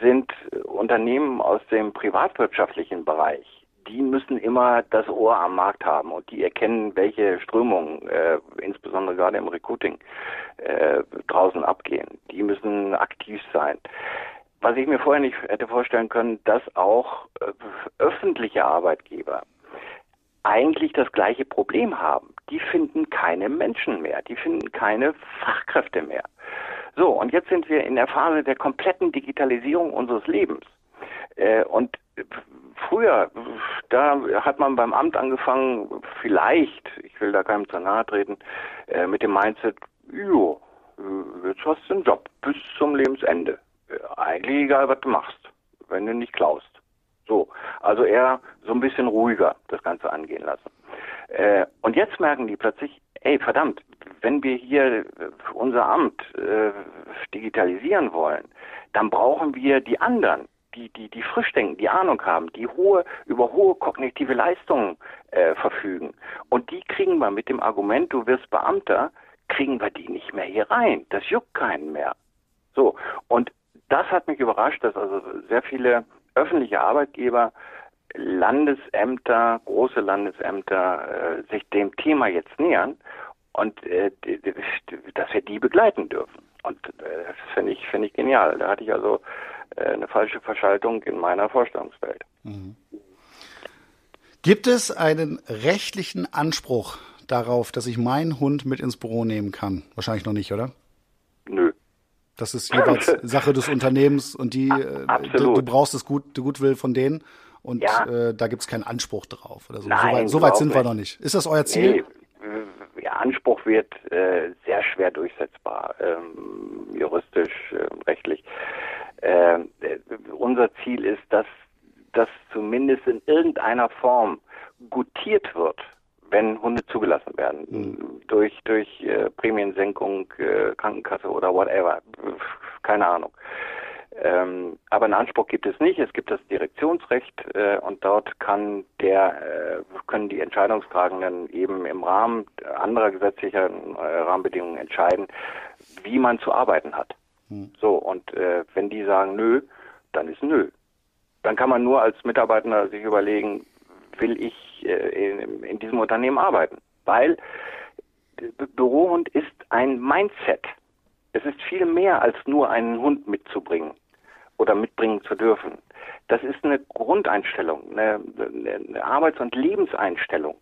sind Unternehmen aus dem privatwirtschaftlichen Bereich, die müssen immer das Ohr am Markt haben und die erkennen, welche Strömungen, äh, insbesondere gerade im Recruiting, äh, draußen abgehen. Die müssen aktiv sein. Was ich mir vorher nicht hätte vorstellen können, dass auch äh, öffentliche Arbeitgeber eigentlich das gleiche Problem haben. Die finden keine Menschen mehr, die finden keine Fachkräfte mehr. So, und jetzt sind wir in der Phase der kompletten Digitalisierung unseres Lebens. Äh, und früher, da hat man beim Amt angefangen, vielleicht, ich will da keinem zu nahe treten, äh, mit dem Mindset, jo, äh, jetzt hast du einen Job bis zum Lebensende. Äh, Eigentlich egal, was du machst, wenn du nicht klaust. So, also eher so ein bisschen ruhiger das Ganze angehen lassen. Äh, und jetzt merken die plötzlich, ey, verdammt, wenn wir hier äh, unser Amt äh, digitalisieren wollen, dann brauchen wir die anderen, die, die, die frisch denken, die Ahnung haben, die hohe, über hohe kognitive Leistungen äh, verfügen. Und die kriegen wir mit dem Argument, du wirst Beamter, kriegen wir die nicht mehr hier rein. Das juckt keinen mehr. So, und das hat mich überrascht, dass also sehr viele öffentliche Arbeitgeber, Landesämter, große Landesämter äh, sich dem Thema jetzt nähern und äh, dass wir die begleiten dürfen. Und äh, das finde ich, finde ich genial. Da hatte ich also äh, eine falsche Verschaltung in meiner Vorstellungswelt.
Gibt es einen rechtlichen Anspruch darauf, dass ich meinen Hund mit ins Büro nehmen kann? Wahrscheinlich noch nicht, oder? Das ist jeweils Sache des Unternehmens und die äh, du, du brauchst das Gut, Gutwill von denen und
Ja.
äh, da gibt es keinen Anspruch drauf oder so.
Nein,
so weit, so weit sind wir
überhaupt
noch nicht. Ist das euer Ziel?
Nee, ja, Anspruch wird äh, sehr schwer durchsetzbar, ähm, juristisch, äh, rechtlich. Ähm, äh, unser Ziel ist, dass das zumindest in irgendeiner Form gutiert wird, wenn Hunde zugelassen werden. Durch, durch äh, Prämiensenkung, äh, Krankenkasse oder whatever. Keine Ahnung. Ähm, aber einen Anspruch gibt es nicht. Es gibt das Direktionsrecht äh, und dort kann der, äh, können die Entscheidungstragenden eben im Rahmen anderer gesetzlicher äh, Rahmenbedingungen entscheiden, wie man zu arbeiten hat. So, und äh, wenn die sagen nö, dann ist nö. Dann kann man nur als Mitarbeiter sich überlegen, will ich äh, in, in diesem Unternehmen arbeiten? Weil Bürohund ist ein Mindset. Es ist viel mehr als nur einen Hund mitzubringen oder mitbringen zu dürfen. Das ist eine Grundeinstellung, eine, eine Arbeits- und Lebenseinstellung,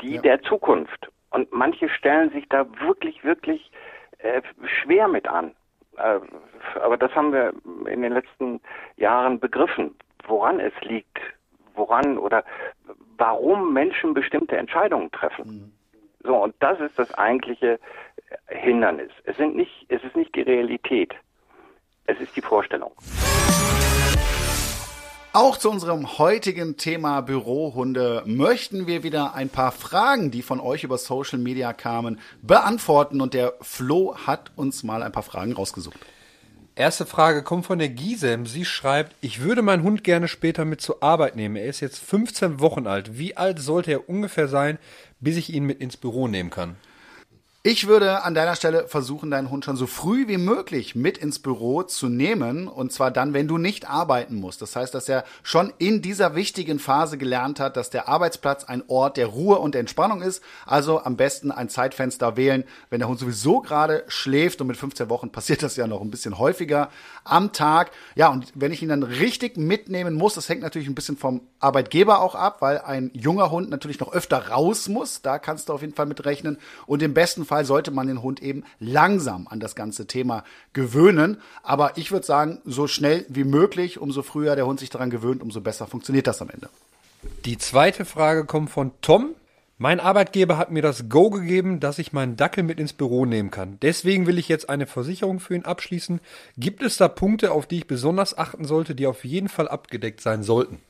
die
Ja.
der Zukunft. Und manche stellen sich da wirklich, wirklich äh, schwer mit an. Äh, aber das haben wir in den letzten Jahren begriffen, woran es liegt, woran oder warum Menschen bestimmte Entscheidungen treffen. So, und das ist das eigentliche Hindernis. Es sind nicht, es ist nicht die Realität. Es ist die Vorstellung.
Auch zu unserem heutigen Thema Bürohunde möchten wir wieder ein paar Fragen, die von euch über Social Media kamen, beantworten. Und der Flo hat uns mal ein paar Fragen rausgesucht.
Erste Frage kommt von der Gisem. Sie schreibt, ich würde meinen Hund gerne später mit zur Arbeit nehmen. Er ist jetzt 15 Wochen alt. Wie alt sollte er ungefähr sein, bis ich ihn mit ins Büro nehmen kann?
Ich würde an deiner Stelle versuchen, deinen Hund schon so früh wie möglich mit ins Büro zu nehmen. Und zwar dann, wenn du nicht arbeiten musst. Das heißt, dass er schon in dieser wichtigen Phase gelernt hat, dass der Arbeitsplatz ein Ort der Ruhe und Entspannung ist. Also am besten ein Zeitfenster wählen, wenn der Hund sowieso gerade schläft. Und mit 15 Wochen passiert das ja noch ein bisschen häufiger am Tag. Ja, und wenn ich ihn dann richtig mitnehmen muss, das hängt natürlich ein bisschen vom Arbeitgeber auch ab, weil ein junger Hund natürlich noch öfter raus muss. Da kannst du auf jeden Fall mit rechnen. Und im besten Fall sollte man den Hund eben langsam an das ganze Thema gewöhnen. Aber ich würde sagen, so schnell wie möglich, umso früher der Hund sich daran gewöhnt, umso besser funktioniert das am Ende.
Die zweite Frage kommt von Tom. Mein Arbeitgeber hat mir das Go gegeben, dass ich meinen Dackel mit ins Büro nehmen kann. Deswegen will ich jetzt eine Versicherung für ihn abschließen. Gibt es da Punkte, auf die ich besonders achten sollte, die auf jeden Fall abgedeckt sein sollten?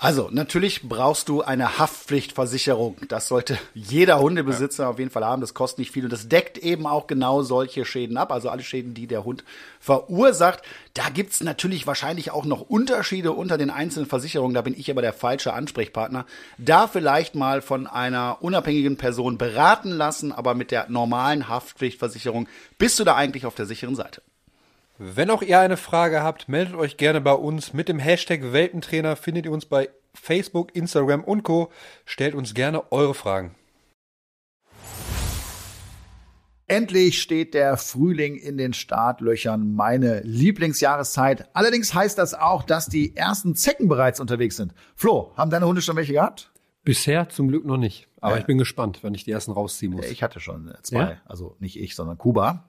Also, natürlich brauchst du eine Haftpflichtversicherung. Das sollte jeder Hundebesitzer ja. auf jeden Fall haben. Das kostet nicht viel und das deckt eben auch genau solche Schäden ab. Also alle Schäden, die der Hund verursacht. Da gibt's natürlich wahrscheinlich auch noch Unterschiede unter den einzelnen Versicherungen. Da bin ich aber der falsche Ansprechpartner. Da vielleicht mal von einer unabhängigen Person beraten lassen, aber mit der normalen Haftpflichtversicherung bist du da eigentlich auf der sicheren Seite.
Wenn auch ihr eine Frage habt, meldet euch gerne bei uns. Mit dem Hashtag Welpentrainer findet ihr uns bei Facebook, Instagram und Co. Stellt uns gerne eure Fragen.
Endlich steht der Frühling in den Startlöchern, meine Lieblingsjahreszeit. Allerdings heißt das auch, dass die ersten Zecken bereits unterwegs sind. Flo, haben deine Hunde schon welche gehabt?
Bisher zum Glück noch nicht. Aber ja. ich bin gespannt, wenn ich die ersten rausziehen muss.
Ich hatte schon zwei. Ja? Also nicht ich, sondern Kuba.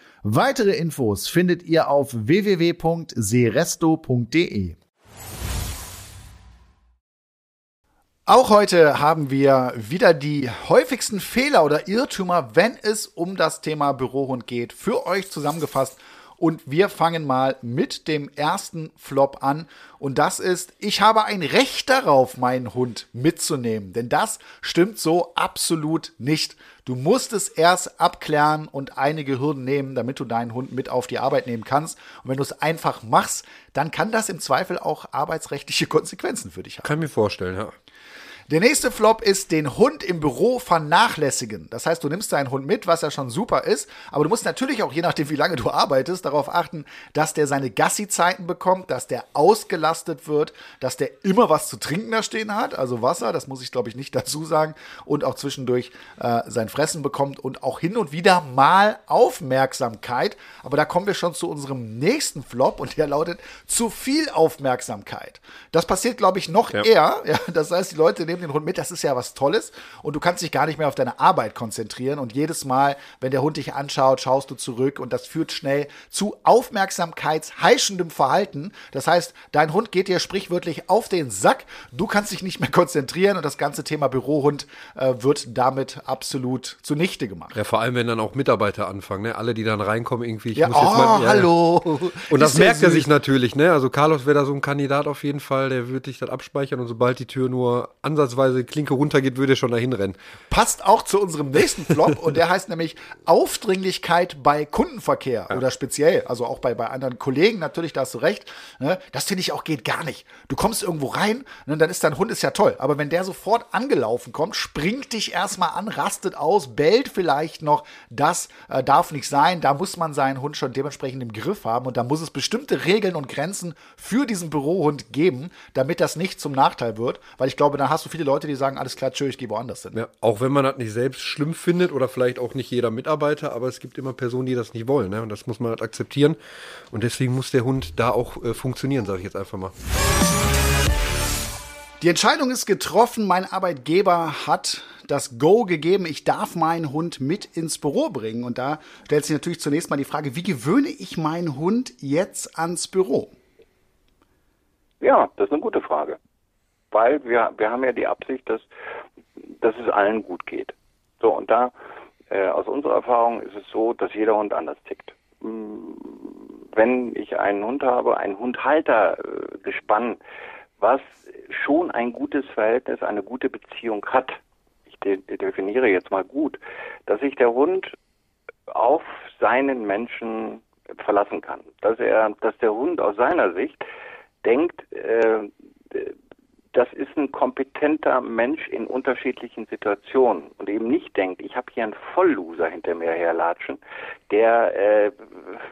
Weitere Infos findet ihr auf www.seresto.de. Auch heute haben wir wieder die häufigsten Fehler oder Irrtümer, wenn es um das Thema Bürohund geht, für euch zusammengefasst und wir fangen mal mit dem ersten Flop an. Und das ist, ich habe ein Recht darauf, meinen Hund mitzunehmen. Denn das stimmt so absolut nicht. Du musst es erst abklären und einige Hürden nehmen, damit du deinen Hund mit auf die Arbeit nehmen kannst. Und wenn du es einfach machst, dann kann das im Zweifel auch arbeitsrechtliche Konsequenzen für dich haben.
Kann mir vorstellen, ja.
Der nächste Flop ist den Hund im Büro vernachlässigen. Das heißt, du nimmst deinen Hund mit, was ja schon super ist, aber du musst natürlich auch, je nachdem, wie lange du arbeitest, darauf achten, dass der seine Gassi-Zeiten bekommt, dass der ausgelastet wird, dass der immer was zu trinken da stehen hat, also Wasser, das muss ich glaube ich nicht dazu sagen, und auch zwischendurch äh, sein Fressen bekommt und auch hin und wieder mal Aufmerksamkeit. Aber da kommen wir schon zu unserem nächsten Flop und der lautet zu viel Aufmerksamkeit. Das passiert glaube ich noch ja. eher. Ja, das heißt, die Leute nehmen den Hund mit, das ist ja was Tolles und du kannst dich gar nicht mehr auf deine Arbeit konzentrieren und jedes Mal, wenn der Hund dich anschaut, schaust du zurück und das führt schnell zu aufmerksamkeitsheischendem Verhalten. Das heißt, dein Hund geht dir sprichwörtlich auf den Sack, du kannst dich nicht mehr konzentrieren und das ganze Thema Bürohund äh, wird damit absolut zunichte gemacht.
Ja, vor allem, wenn dann auch Mitarbeiter anfangen, ne? alle, die dann reinkommen, irgendwie, ich
ja, muss oh, jetzt mal, ja,
hallo. Und das merkt er sich natürlich, ne? Also Carlos wäre da so ein Kandidat auf jeden Fall, der würde dich dann abspeichern und sobald die Tür nur ansatz ansatzweise Klinke runtergeht, würde er schon dahin rennen.
Passt auch zu unserem nächsten Flop und der heißt nämlich Aufdringlichkeit bei Kundenverkehr ja. oder speziell, also auch bei, bei anderen Kollegen, natürlich, da hast du recht. Ne? Das finde ich auch geht gar nicht. Du kommst irgendwo rein, ne, dann ist dein Hund ist ja toll, aber wenn der sofort angelaufen kommt, springt dich erstmal an, rastet aus, bellt vielleicht noch, das äh, darf nicht sein, da muss man seinen Hund schon dementsprechend im Griff haben und da muss es bestimmte Regeln und Grenzen für diesen Bürohund geben, damit das nicht zum Nachteil wird, weil ich glaube, da hast du viele Leute, die sagen, alles klar, tschö, ich gehe woanders hin.
Ja, auch wenn man das nicht selbst schlimm findet oder vielleicht auch nicht jeder Mitarbeiter, aber es gibt immer Personen, die das nicht wollen. Ne? Und das muss man halt akzeptieren. Und deswegen muss der Hund da auch äh, funktionieren, sage ich jetzt einfach mal.
Die Entscheidung ist getroffen. Mein Arbeitgeber hat das Go gegeben. Ich darf meinen Hund mit ins Büro bringen. Und da stellt sich natürlich zunächst mal die Frage, wie gewöhne ich meinen Hund jetzt ans Büro?
Ja, das ist eine gute Frage weil wir, wir haben ja die Absicht, dass, dass es allen gut geht. So, und da, äh, aus unserer Erfahrung ist es so, dass jeder Hund anders tickt. Mm, wenn ich einen Hund habe, ein Hundhaltergespann, was schon ein gutes Verhältnis, eine gute Beziehung hat, ich de definiere jetzt mal gut, dass sich der Hund auf seinen Menschen verlassen kann. Dass er, dass der Hund aus seiner Sicht denkt, äh, das ist ein kompetenter Mensch in unterschiedlichen Situationen und eben nicht denkt, ich habe hier einen Vollloser hinter mir herlatschen, der äh,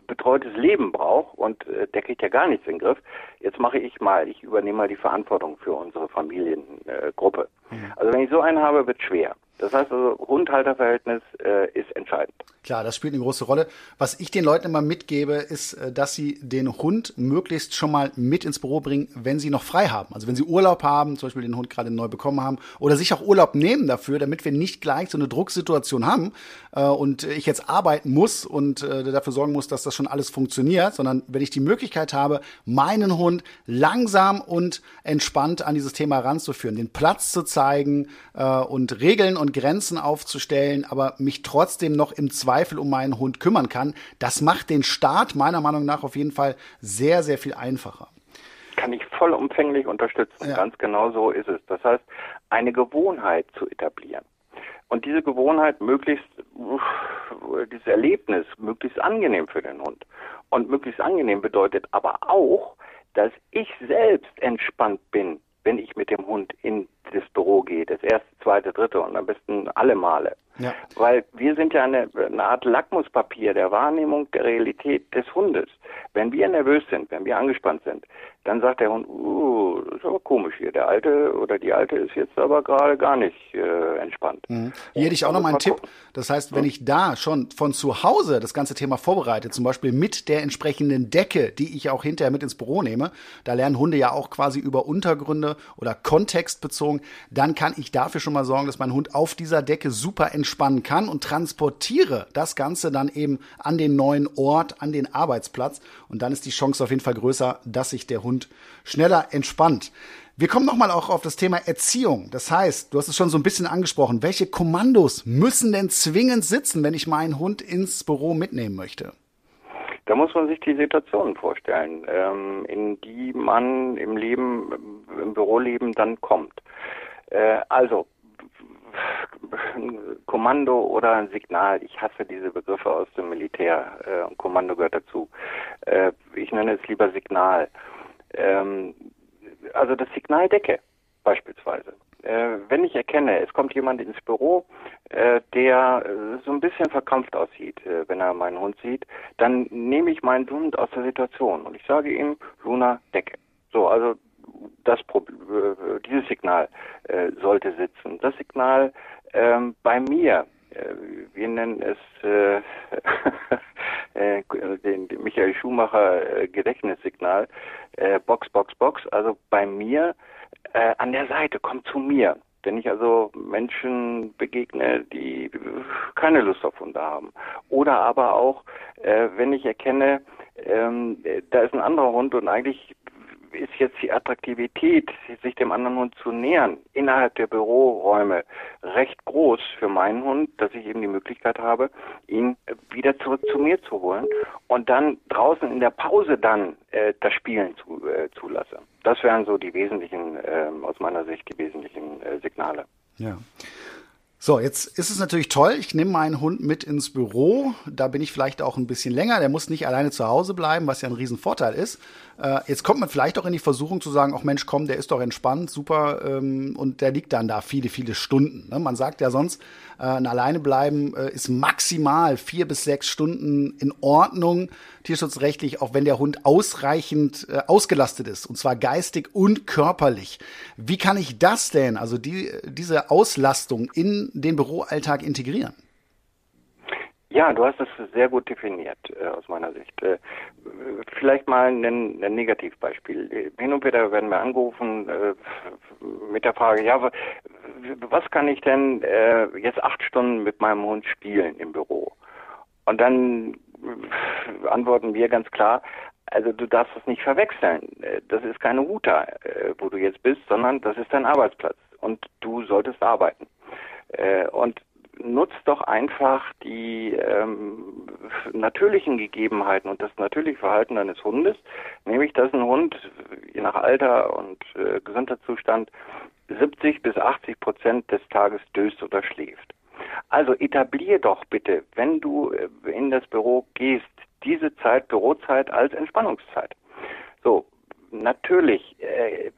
betreutes Leben braucht und äh, der kriegt ja gar nichts in den Griff. Jetzt mache ich mal, ich übernehme mal die Verantwortung für unsere Familiengruppe. Äh, mhm. Also wenn ich so einen habe, wird schwer. Das heißt also, Hund-Halter-Verhältnis äh, ist entscheidend.
Klar, das spielt eine große Rolle. Was ich den Leuten immer mitgebe, ist, äh, dass sie den Hund möglichst schon mal mit ins Büro bringen, wenn sie noch frei haben. Also wenn sie Urlaub haben, zum Beispiel den Hund gerade neu bekommen haben, oder sich auch Urlaub nehmen dafür, damit wir nicht gleich so eine Drucksituation haben äh, und ich jetzt arbeiten muss und äh, dafür sorgen muss, dass das schon alles funktioniert, sondern wenn ich die Möglichkeit habe, meinen Hund langsam und entspannt an dieses Thema ranzuführen, den Platz zu zeigen äh, und Regeln und Grenzen aufzustellen, aber mich trotzdem noch im Zweifel um meinen Hund kümmern kann, das macht den Start meiner Meinung nach auf jeden Fall sehr, sehr viel einfacher.
Kann ich vollumfänglich unterstützen. Ja. Ganz genau so ist es. Das heißt, eine Gewohnheit zu etablieren. Und diese Gewohnheit möglichst, dieses Erlebnis möglichst angenehm für den Hund. Und möglichst angenehm bedeutet aber auch, dass ich selbst entspannt bin, wenn ich mit dem Hund in das Büro gehe, das erste, zweite, dritte und am besten alle Male. Ja. Weil wir sind ja eine, eine Art Lackmuspapier der Wahrnehmung der Realität des Hundes. Wenn wir nervös sind, wenn wir angespannt sind, dann sagt der Hund, uh, das ist aber komisch hier. Der Alte oder die Alte ist jetzt aber gerade gar nicht äh, entspannt.
Mhm. Hier hätte ich auch noch mal einen Tipp. Das heißt, wenn ich da schon von zu Hause das ganze Thema vorbereite, zum Beispiel mit der entsprechenden Decke, die ich auch hinterher mit ins Büro nehme, da lernen Hunde ja auch quasi über Untergründe oder kontextbezogen, dann kann ich dafür schon mal sorgen, dass mein Hund auf dieser Decke super entspannen kann und transportiere das Ganze dann eben an den neuen Ort, an den Arbeitsplatz. Und dann ist die Chance auf jeden Fall größer, dass sich der Hund und schneller entspannt. Wir kommen nochmal auch auf das Thema Erziehung. Das heißt, du hast es schon so ein bisschen angesprochen. Welche Kommandos müssen denn zwingend sitzen, wenn ich meinen Hund ins Büro mitnehmen möchte?
Da muss man sich die Situationen vorstellen, ähm, in die man im Leben, im Büroleben dann kommt. Äh, also, Kommando oder ein Signal. Ich hasse diese Begriffe aus dem Militär. Äh, Kommando gehört dazu. Äh, ich nenne es lieber Signal ähm, also das Signaldecke beispielsweise. Äh, wenn ich erkenne, es kommt jemand ins Büro, äh, der äh, so ein bisschen verkrampft aussieht, äh, wenn er meinen Hund sieht, dann nehme ich meinen Hund aus der Situation und ich sage ihm, Luna, Decke. So, also das äh, dieses Signal äh, sollte sitzen. Das Signal ähm, bei mir, wir nennen es äh, den, den Michael Schumacher äh, Gedächtnissignal, äh, Box, Box, Box, also bei mir äh, an der Seite, komm zu mir. Wenn ich also Menschen begegne, die keine Lust auf Hunde haben. Oder aber auch, äh, wenn ich erkenne, ähm, da ist ein anderer Hund und eigentlich ist jetzt die Attraktivität, sich dem anderen Hund zu nähern, innerhalb der Büroräume recht groß für meinen Hund, dass ich eben die Möglichkeit habe, ihn wieder zurück zu mir zu holen und dann draußen in der Pause dann äh, das Spielen zu, äh, zulasse. Das wären so die wesentlichen, äh, aus meiner Sicht, die wesentlichen äh, Signale.
Ja. So, jetzt ist es natürlich toll. Ich nehme meinen Hund mit ins Büro. Da bin ich vielleicht auch ein bisschen länger. Der muss nicht alleine zu Hause bleiben, was ja ein Riesenvorteil ist. Äh, jetzt kommt man vielleicht auch in die Versuchung zu sagen, ach Mensch, komm, der ist doch entspannt, super, ähm, und der liegt dann da viele, viele Stunden. Ne? Man sagt ja sonst, äh, ein Alleinebleiben äh, ist maximal vier bis sechs Stunden in Ordnung, tierschutzrechtlich, auch wenn der Hund ausreichend äh, ausgelastet ist, und zwar geistig und körperlich. Wie kann ich das denn, also die, diese Auslastung in den Büroalltag integrieren?
Ja, du hast es sehr gut definiert äh, aus meiner Sicht. Äh, vielleicht mal ein, ein Negativbeispiel. Hin und wieder werden wir angerufen äh, mit der Frage, ja, was kann ich denn äh, jetzt acht Stunden mit meinem Hund spielen im Büro? Und dann äh, antworten wir ganz klar, also du darfst das nicht verwechseln. Äh, das ist keine Route, äh, wo du jetzt bist, sondern das ist dein Arbeitsplatz und du solltest arbeiten. Und nutzt doch einfach die ähm, natürlichen Gegebenheiten und das natürliche Verhalten eines Hundes, nämlich dass ein Hund je nach Alter und äh, Gesundheitszustand 70 bis 80 Prozent des Tages döst oder schläft. Also etablier doch bitte, wenn du äh, in das Büro gehst, diese Zeit, Bürozeit als Entspannungszeit. So, natürlich äh,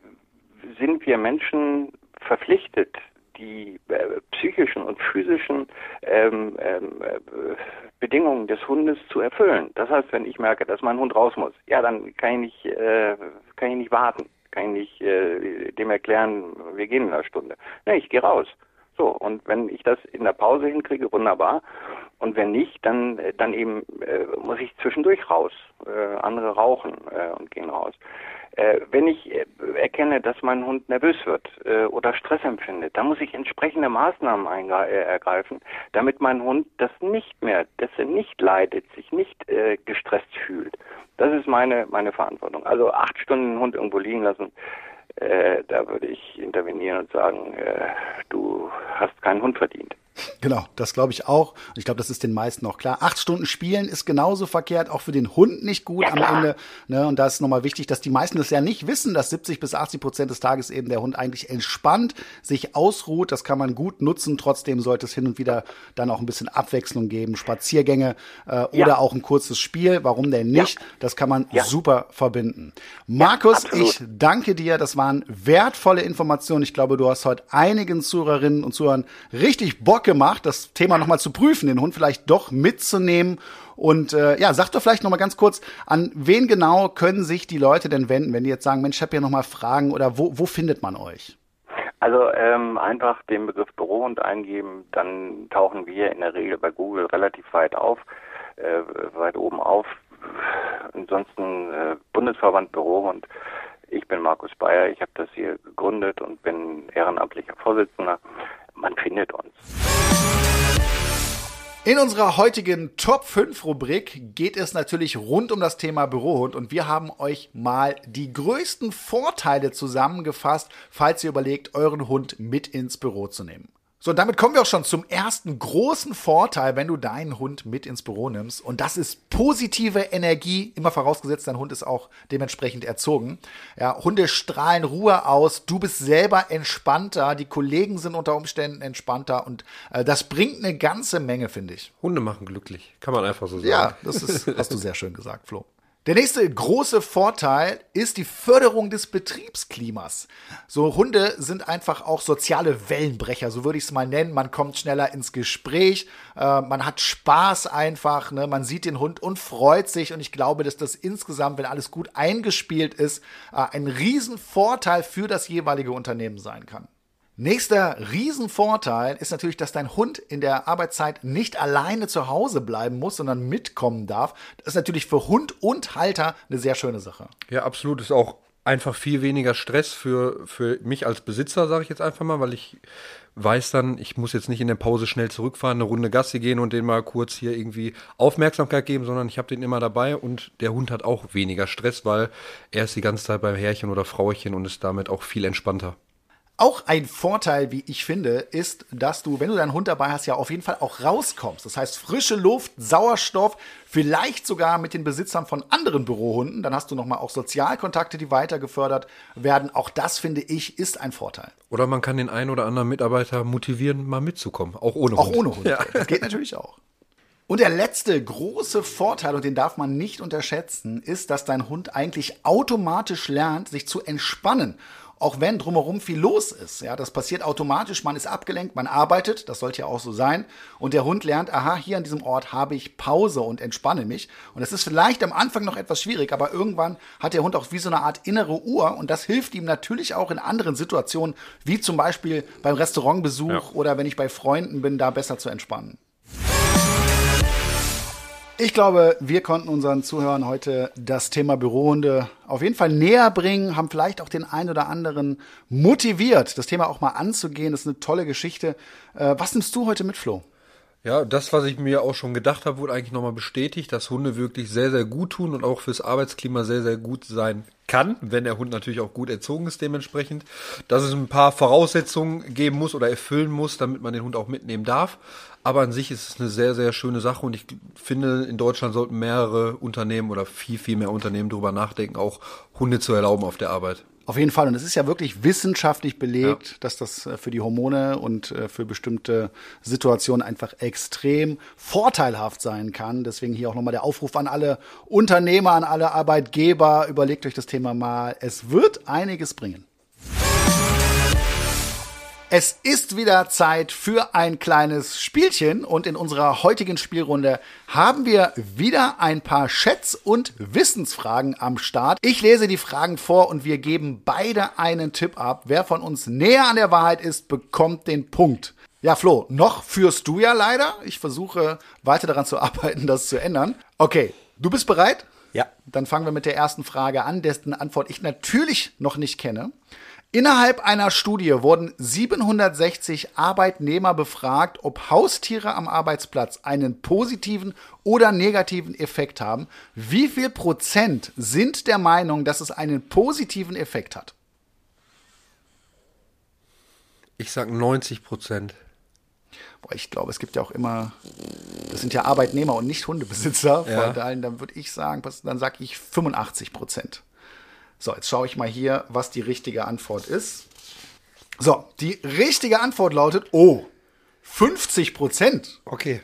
sind wir Menschen verpflichtet, die äh, psychischen und physischen ähm, ähm, äh, Bedingungen des Hundes zu erfüllen. Das heißt, wenn ich merke, dass mein Hund raus muss, ja, dann kann ich nicht, äh, kann ich nicht warten, kann ich nicht äh, dem erklären, wir gehen in einer Stunde. Nee, ich gehe raus. So, und wenn ich das in der Pause hinkriege, wunderbar. Und wenn nicht, dann, äh, dann eben äh, muss ich zwischendurch raus. Äh, andere rauchen äh, und gehen raus. Äh, wenn ich äh, erkenne, dass mein Hund nervös wird oder Stress empfindet, dann muss ich entsprechende Maßnahmen ergreifen, damit mein Hund das nicht mehr, dass er nicht leidet, sich nicht gestresst fühlt. Das ist meine, meine Verantwortung. Also acht Stunden den Hund irgendwo liegen lassen, äh, da würde ich intervenieren und sagen, du hast keinen Hund verdient.
Genau, das glaube ich auch. Und ich glaube, das ist den meisten auch klar. Acht Stunden spielen ist genauso verkehrt, auch für den Hund nicht gut ja, am Ende. Ne? Und da ist nochmal wichtig, dass die meisten das ja nicht wissen, dass 70 bis 80 Prozent des Tages eben der Hund eigentlich entspannt sich ausruht. Das kann man gut nutzen. Trotzdem sollte es hin und wieder dann auch ein bisschen Abwechslung geben. Spaziergänge äh, ja. oder auch ein kurzes Spiel. Warum denn nicht? Ja. Das kann man super verbinden. Markus, ich danke dir. Das waren wertvolle Informationen. Ich glaube, du hast heute einigen Zuhörerinnen und Zuhörern richtig Bock gemacht, das Thema nochmal zu prüfen, den Hund vielleicht doch mitzunehmen. Und äh, ja, sag doch vielleicht nochmal ganz kurz, an wen genau können sich die Leute denn wenden, wenn die jetzt sagen, Mensch, ich habe hier nochmal Fragen oder wo, wo findet man euch?
Also ähm, einfach den Begriff Bürohund eingeben, dann tauchen wir in der Regel bei Google relativ weit auf, äh, weit oben auf. Ansonsten äh, Bundesverband Bürohund. Ich bin Markus Bayer, ich habe das hier gegründet und bin ehrenamtlicher Vorsitzender man findet uns.
In unserer heutigen Top 5 Rubrik geht es natürlich rund um das Thema Bürohund und wir haben euch mal die größten Vorteile zusammengefasst, falls ihr überlegt, euren Hund mit ins Büro zu nehmen. So, und damit kommen wir auch schon zum ersten großen Vorteil, wenn du deinen Hund mit ins Büro nimmst. Und das ist positive Energie, immer vorausgesetzt, dein Hund ist auch dementsprechend erzogen. Ja, Hunde strahlen Ruhe aus, du bist selber entspannter, die Kollegen sind unter Umständen entspannter und äh, das bringt eine ganze Menge, finde ich.
Hunde machen glücklich, kann man einfach so sagen.
Ja, das ist, hast du sehr schön gesagt, Flo. Der nächste große Vorteil ist die Förderung des Betriebsklimas. So Hunde sind einfach auch soziale Wellenbrecher, so würde ich es mal nennen. Man kommt schneller ins Gespräch, äh, man hat Spaß einfach, ne? man sieht den Hund und freut sich. Und ich glaube, dass das insgesamt, wenn alles gut eingespielt ist, äh, ein Riesenvorteil für das jeweilige Unternehmen sein kann. Nächster Riesenvorteil ist natürlich, dass dein Hund in der Arbeitszeit nicht alleine zu Hause bleiben muss, sondern mitkommen darf. Das ist natürlich für Hund und Halter eine sehr schöne Sache.
Ja, absolut. Ist auch einfach viel weniger Stress für, für mich als Besitzer, sage ich jetzt einfach mal, weil ich weiß dann, ich muss jetzt nicht in der Pause schnell zurückfahren, eine Runde Gassi gehen und den mal kurz hier irgendwie Aufmerksamkeit geben, sondern ich habe den immer dabei und der Hund hat auch weniger Stress, weil er ist die ganze Zeit beim Herrchen oder Frauchen und ist damit auch viel entspannter.
Auch ein Vorteil, wie ich finde, ist, dass du, wenn du deinen Hund dabei hast, ja auf jeden Fall auch rauskommst. Das heißt, frische Luft, Sauerstoff, vielleicht sogar mit den Besitzern von anderen Bürohunden. Dann hast du nochmal auch Sozialkontakte, die weiter gefördert werden. Auch das, finde ich, ist ein Vorteil.
Oder man kann den einen oder anderen Mitarbeiter motivieren, mal mitzukommen. Auch ohne
Hund. Auch ohne Hund. Ja. Das geht natürlich auch. Und der letzte große Vorteil, und den darf man nicht unterschätzen, ist, dass dein Hund eigentlich automatisch lernt, sich zu entspannen auch wenn drumherum viel los ist. Ja, das passiert automatisch, man ist abgelenkt, man arbeitet, das sollte ja auch so sein. Und der Hund lernt, aha, hier an diesem Ort habe ich Pause und entspanne mich. Und das ist vielleicht am Anfang noch etwas schwierig, aber irgendwann hat der Hund auch wie so eine Art innere Uhr und das hilft ihm natürlich auch in anderen Situationen, wie zum Beispiel beim Restaurantbesuch ja. oder wenn ich bei Freunden bin, da besser zu entspannen. Ich glaube, wir konnten unseren Zuhörern heute das Thema Bürohunde auf jeden Fall näher bringen, haben vielleicht auch den einen oder anderen motiviert, das Thema auch mal anzugehen. Das ist eine tolle Geschichte. Äh, was nimmst du heute mit, Flo?
Ja, das, was ich mir auch schon gedacht habe, wurde eigentlich nochmal bestätigt, dass Hunde wirklich sehr, sehr gut tun und auch fürs Arbeitsklima sehr, sehr gut sein kann, wenn der Hund natürlich auch gut erzogen ist dementsprechend. Dass es ein paar Voraussetzungen geben muss oder erfüllen muss, damit man den Hund auch mitnehmen darf. Aber an sich ist es eine sehr, sehr schöne Sache und ich finde, in Deutschland sollten mehrere Unternehmen oder viel, viel mehr Unternehmen darüber nachdenken, auch Hunde zu erlauben auf der Arbeit.
Auf jeden Fall. Und es ist ja wirklich wissenschaftlich belegt, ja. dass das äh, für die Hormone und äh, für bestimmte Situationen einfach extrem vorteilhaft sein kann. Deswegen hier auch nochmal der Aufruf an alle Unternehmer, an alle Arbeitgeber. Überlegt euch das Thema mal. Es wird einiges bringen. Es ist wieder Zeit für ein kleines Spielchen und in unserer heutigen Spielrunde haben wir wieder ein paar Schätz- und Wissensfragen am Start. Ich lese die Fragen vor und wir geben beide einen Tipp ab. Wer von uns näher an der Wahrheit ist, bekommt den Punkt. Ja, Flo, noch führst du ja leider. Ich versuche weiter daran zu arbeiten, das zu ändern. Okay, du bist bereit?
Ja.
Dann fangen wir mit der ersten Frage an, dessen Antwort ich natürlich noch nicht kenne. Innerhalb einer Studie wurden 760 Arbeitnehmer befragt, ob Haustiere am Arbeitsplatz einen positiven oder negativen Effekt haben. Wie viel Prozent sind der Meinung, dass es einen positiven Effekt hat?
Ich sag 90 Prozent.
Boah, ich glaube, es gibt ja auch immer, das sind ja Arbeitnehmer und nicht Hundebesitzer.
Ja.
Von daher, dann würde ich sagen, dann sage ich 85 Prozent. So, jetzt schaue ich mal hier, was die richtige Antwort ist. So, die richtige Antwort lautet, oh, 50 Prozent.
Okay.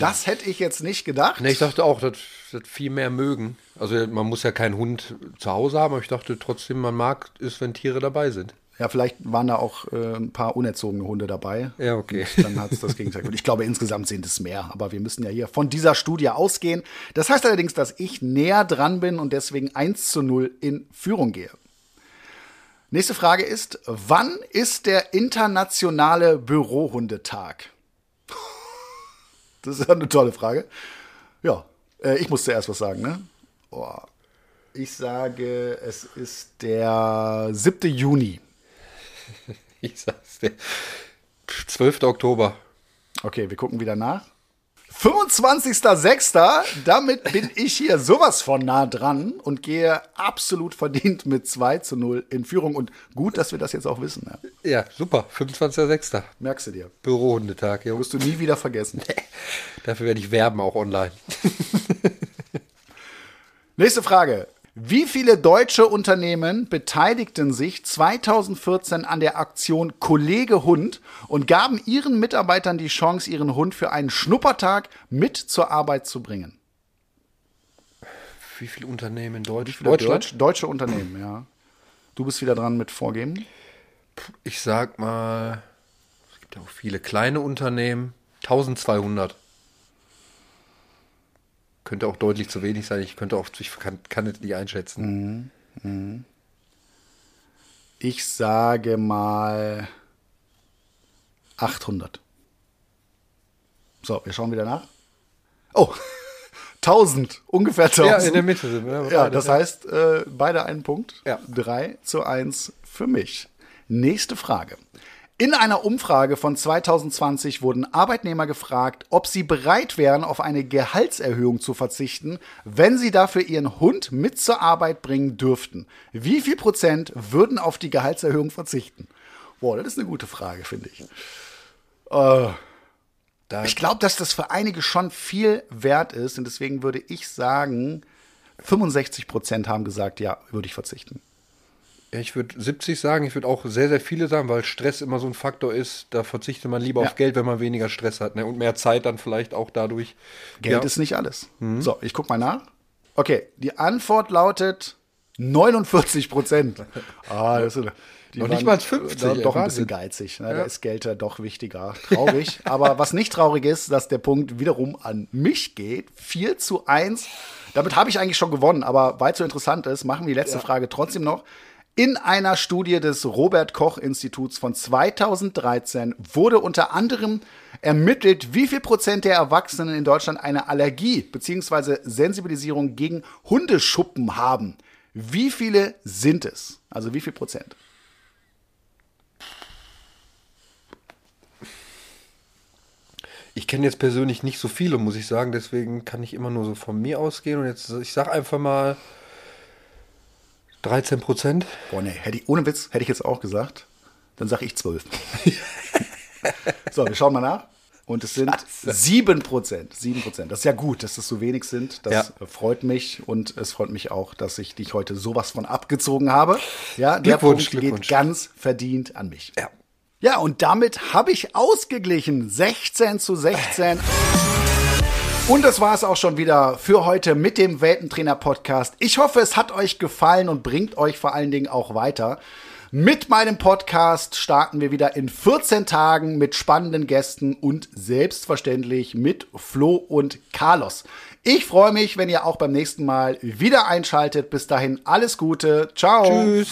Das hätte ich jetzt nicht gedacht.
Ne, ich dachte auch, dass das viel mehr mögen. Also man muss ja keinen Hund zu Hause haben, aber ich dachte trotzdem, man mag es, wenn Tiere dabei sind.
Ja, vielleicht waren da auch äh, ein paar unerzogene Hunde dabei.
Ja, okay.
Und dann hat es das Gegenteil. Und ich glaube, insgesamt sind es mehr. Aber wir müssen ja hier von dieser Studie ausgehen. Das heißt allerdings, dass ich näher dran bin und deswegen 1 zu 0 in Führung gehe. Nächste Frage ist, wann ist der internationale Bürohundetag? Das ist eine tolle Frage. Ja, äh, ich muss zuerst was sagen, ne? Oh, ich sage, es ist der 7. Juni.
Ich sag's dir. 12. Oktober.
Okay, wir gucken wieder nach. 25.06. Damit bin ich hier sowas von nah dran und gehe absolut verdient mit 2 zu 0 in Führung. Und gut, dass wir das jetzt auch wissen. Ja.
Ja, super. 25.06.
Merkst du dir.
Bürohundetag, ja.
Wirst du nie wieder vergessen.
Dafür werde ich werben, auch online.
Nächste Frage. Wie viele deutsche Unternehmen beteiligten sich 2014 an der Aktion Kollege Hund und gaben ihren Mitarbeitern die Chance, ihren Hund für einen Schnuppertag mit zur Arbeit zu bringen?
Wie viele Unternehmen in Deutsch?
Viele Deutsch, deutsche Unternehmen, ja. Du bist wieder dran mit Vorgeben.
Ich sag mal, es gibt ja auch viele kleine Unternehmen. 1200. Könnte auch deutlich zu wenig sein. Ich könnte auch, ich kann, kann es nicht einschätzen.
Ich sage mal 800. So, wir schauen wieder nach. Oh, 1000, ungefähr 1000.
Ja, in der Mitte sind wir.
Ja, das heißt, äh, beide einen Punkt.
Ja.
3 zu 1 für mich. Nächste Frage. In einer Umfrage von 2020 wurden Arbeitnehmer gefragt, ob sie bereit wären, auf eine Gehaltserhöhung zu verzichten, wenn sie dafür ihren Hund mit zur Arbeit bringen dürften. Wie viel Prozent würden auf die Gehaltserhöhung verzichten? Boah, das ist eine gute Frage, finde ich. Äh, ich glaube, dass das für einige schon viel wert ist und deswegen würde ich sagen, 65 Prozent haben gesagt, ja, würde ich verzichten.
Ja, ich würde 70 sagen. Ich würde auch sehr, sehr viele sagen, weil Stress immer so ein Faktor ist. Da verzichtet man lieber
Ja.
auf Geld, wenn man weniger Stress hat. Ne? Und mehr Zeit dann vielleicht auch dadurch.
Geld
ja.
ist nicht alles. So, ich guck mal nach. Okay, die Antwort lautet 49 Prozent. Ah, das ist, die
Noch nicht mal 50,
äh,
ey,
Doch ein bisschen geizig. Ne? Da
Ja.
ist Geld ja doch wichtiger. Traurig. Aber was nicht traurig ist, dass der Punkt wiederum an mich geht. 4 zu 1. Damit habe ich eigentlich schon gewonnen. Aber weil es so interessant ist, machen wir die letzte Frage trotzdem noch. In einer Studie des Robert Koch Instituts von 2013 wurde unter anderem ermittelt, wie viel Prozent der Erwachsenen in Deutschland eine Allergie bzw. Sensibilisierung gegen Hundeschuppen haben. Wie viele sind es? Also wie viel Prozent?
Ich kenne jetzt persönlich nicht so viele, muss ich sagen. Deswegen kann ich immer nur so von mir ausgehen. Und jetzt, ich sag einfach mal 13 Prozent.
Boah, nee, hätte ich, ohne Witz, hätte ich jetzt auch gesagt. Dann sage ich 12. so, wir schauen mal nach. Und es sind 7 Prozent. 7 Prozent. Das ist ja gut, dass das so wenig sind. Das
Ja.
freut mich. Und es freut mich auch, dass ich dich heute sowas von abgezogen habe. Ja, der Punkt geht ganz verdient an mich.
Ja.
Ja, und damit habe ich ausgeglichen. 16 zu 16. Und das war es auch schon wieder für heute mit dem Weltentrainer Podcast. Ich hoffe, es hat euch gefallen und bringt euch vor allen Dingen auch weiter. Mit meinem Podcast starten wir wieder in 14 Tagen mit spannenden Gästen und selbstverständlich mit Flo und Carlos. Ich freue mich, wenn ihr auch beim nächsten Mal wieder einschaltet. Bis dahin alles Gute. Ciao.
Tschüss.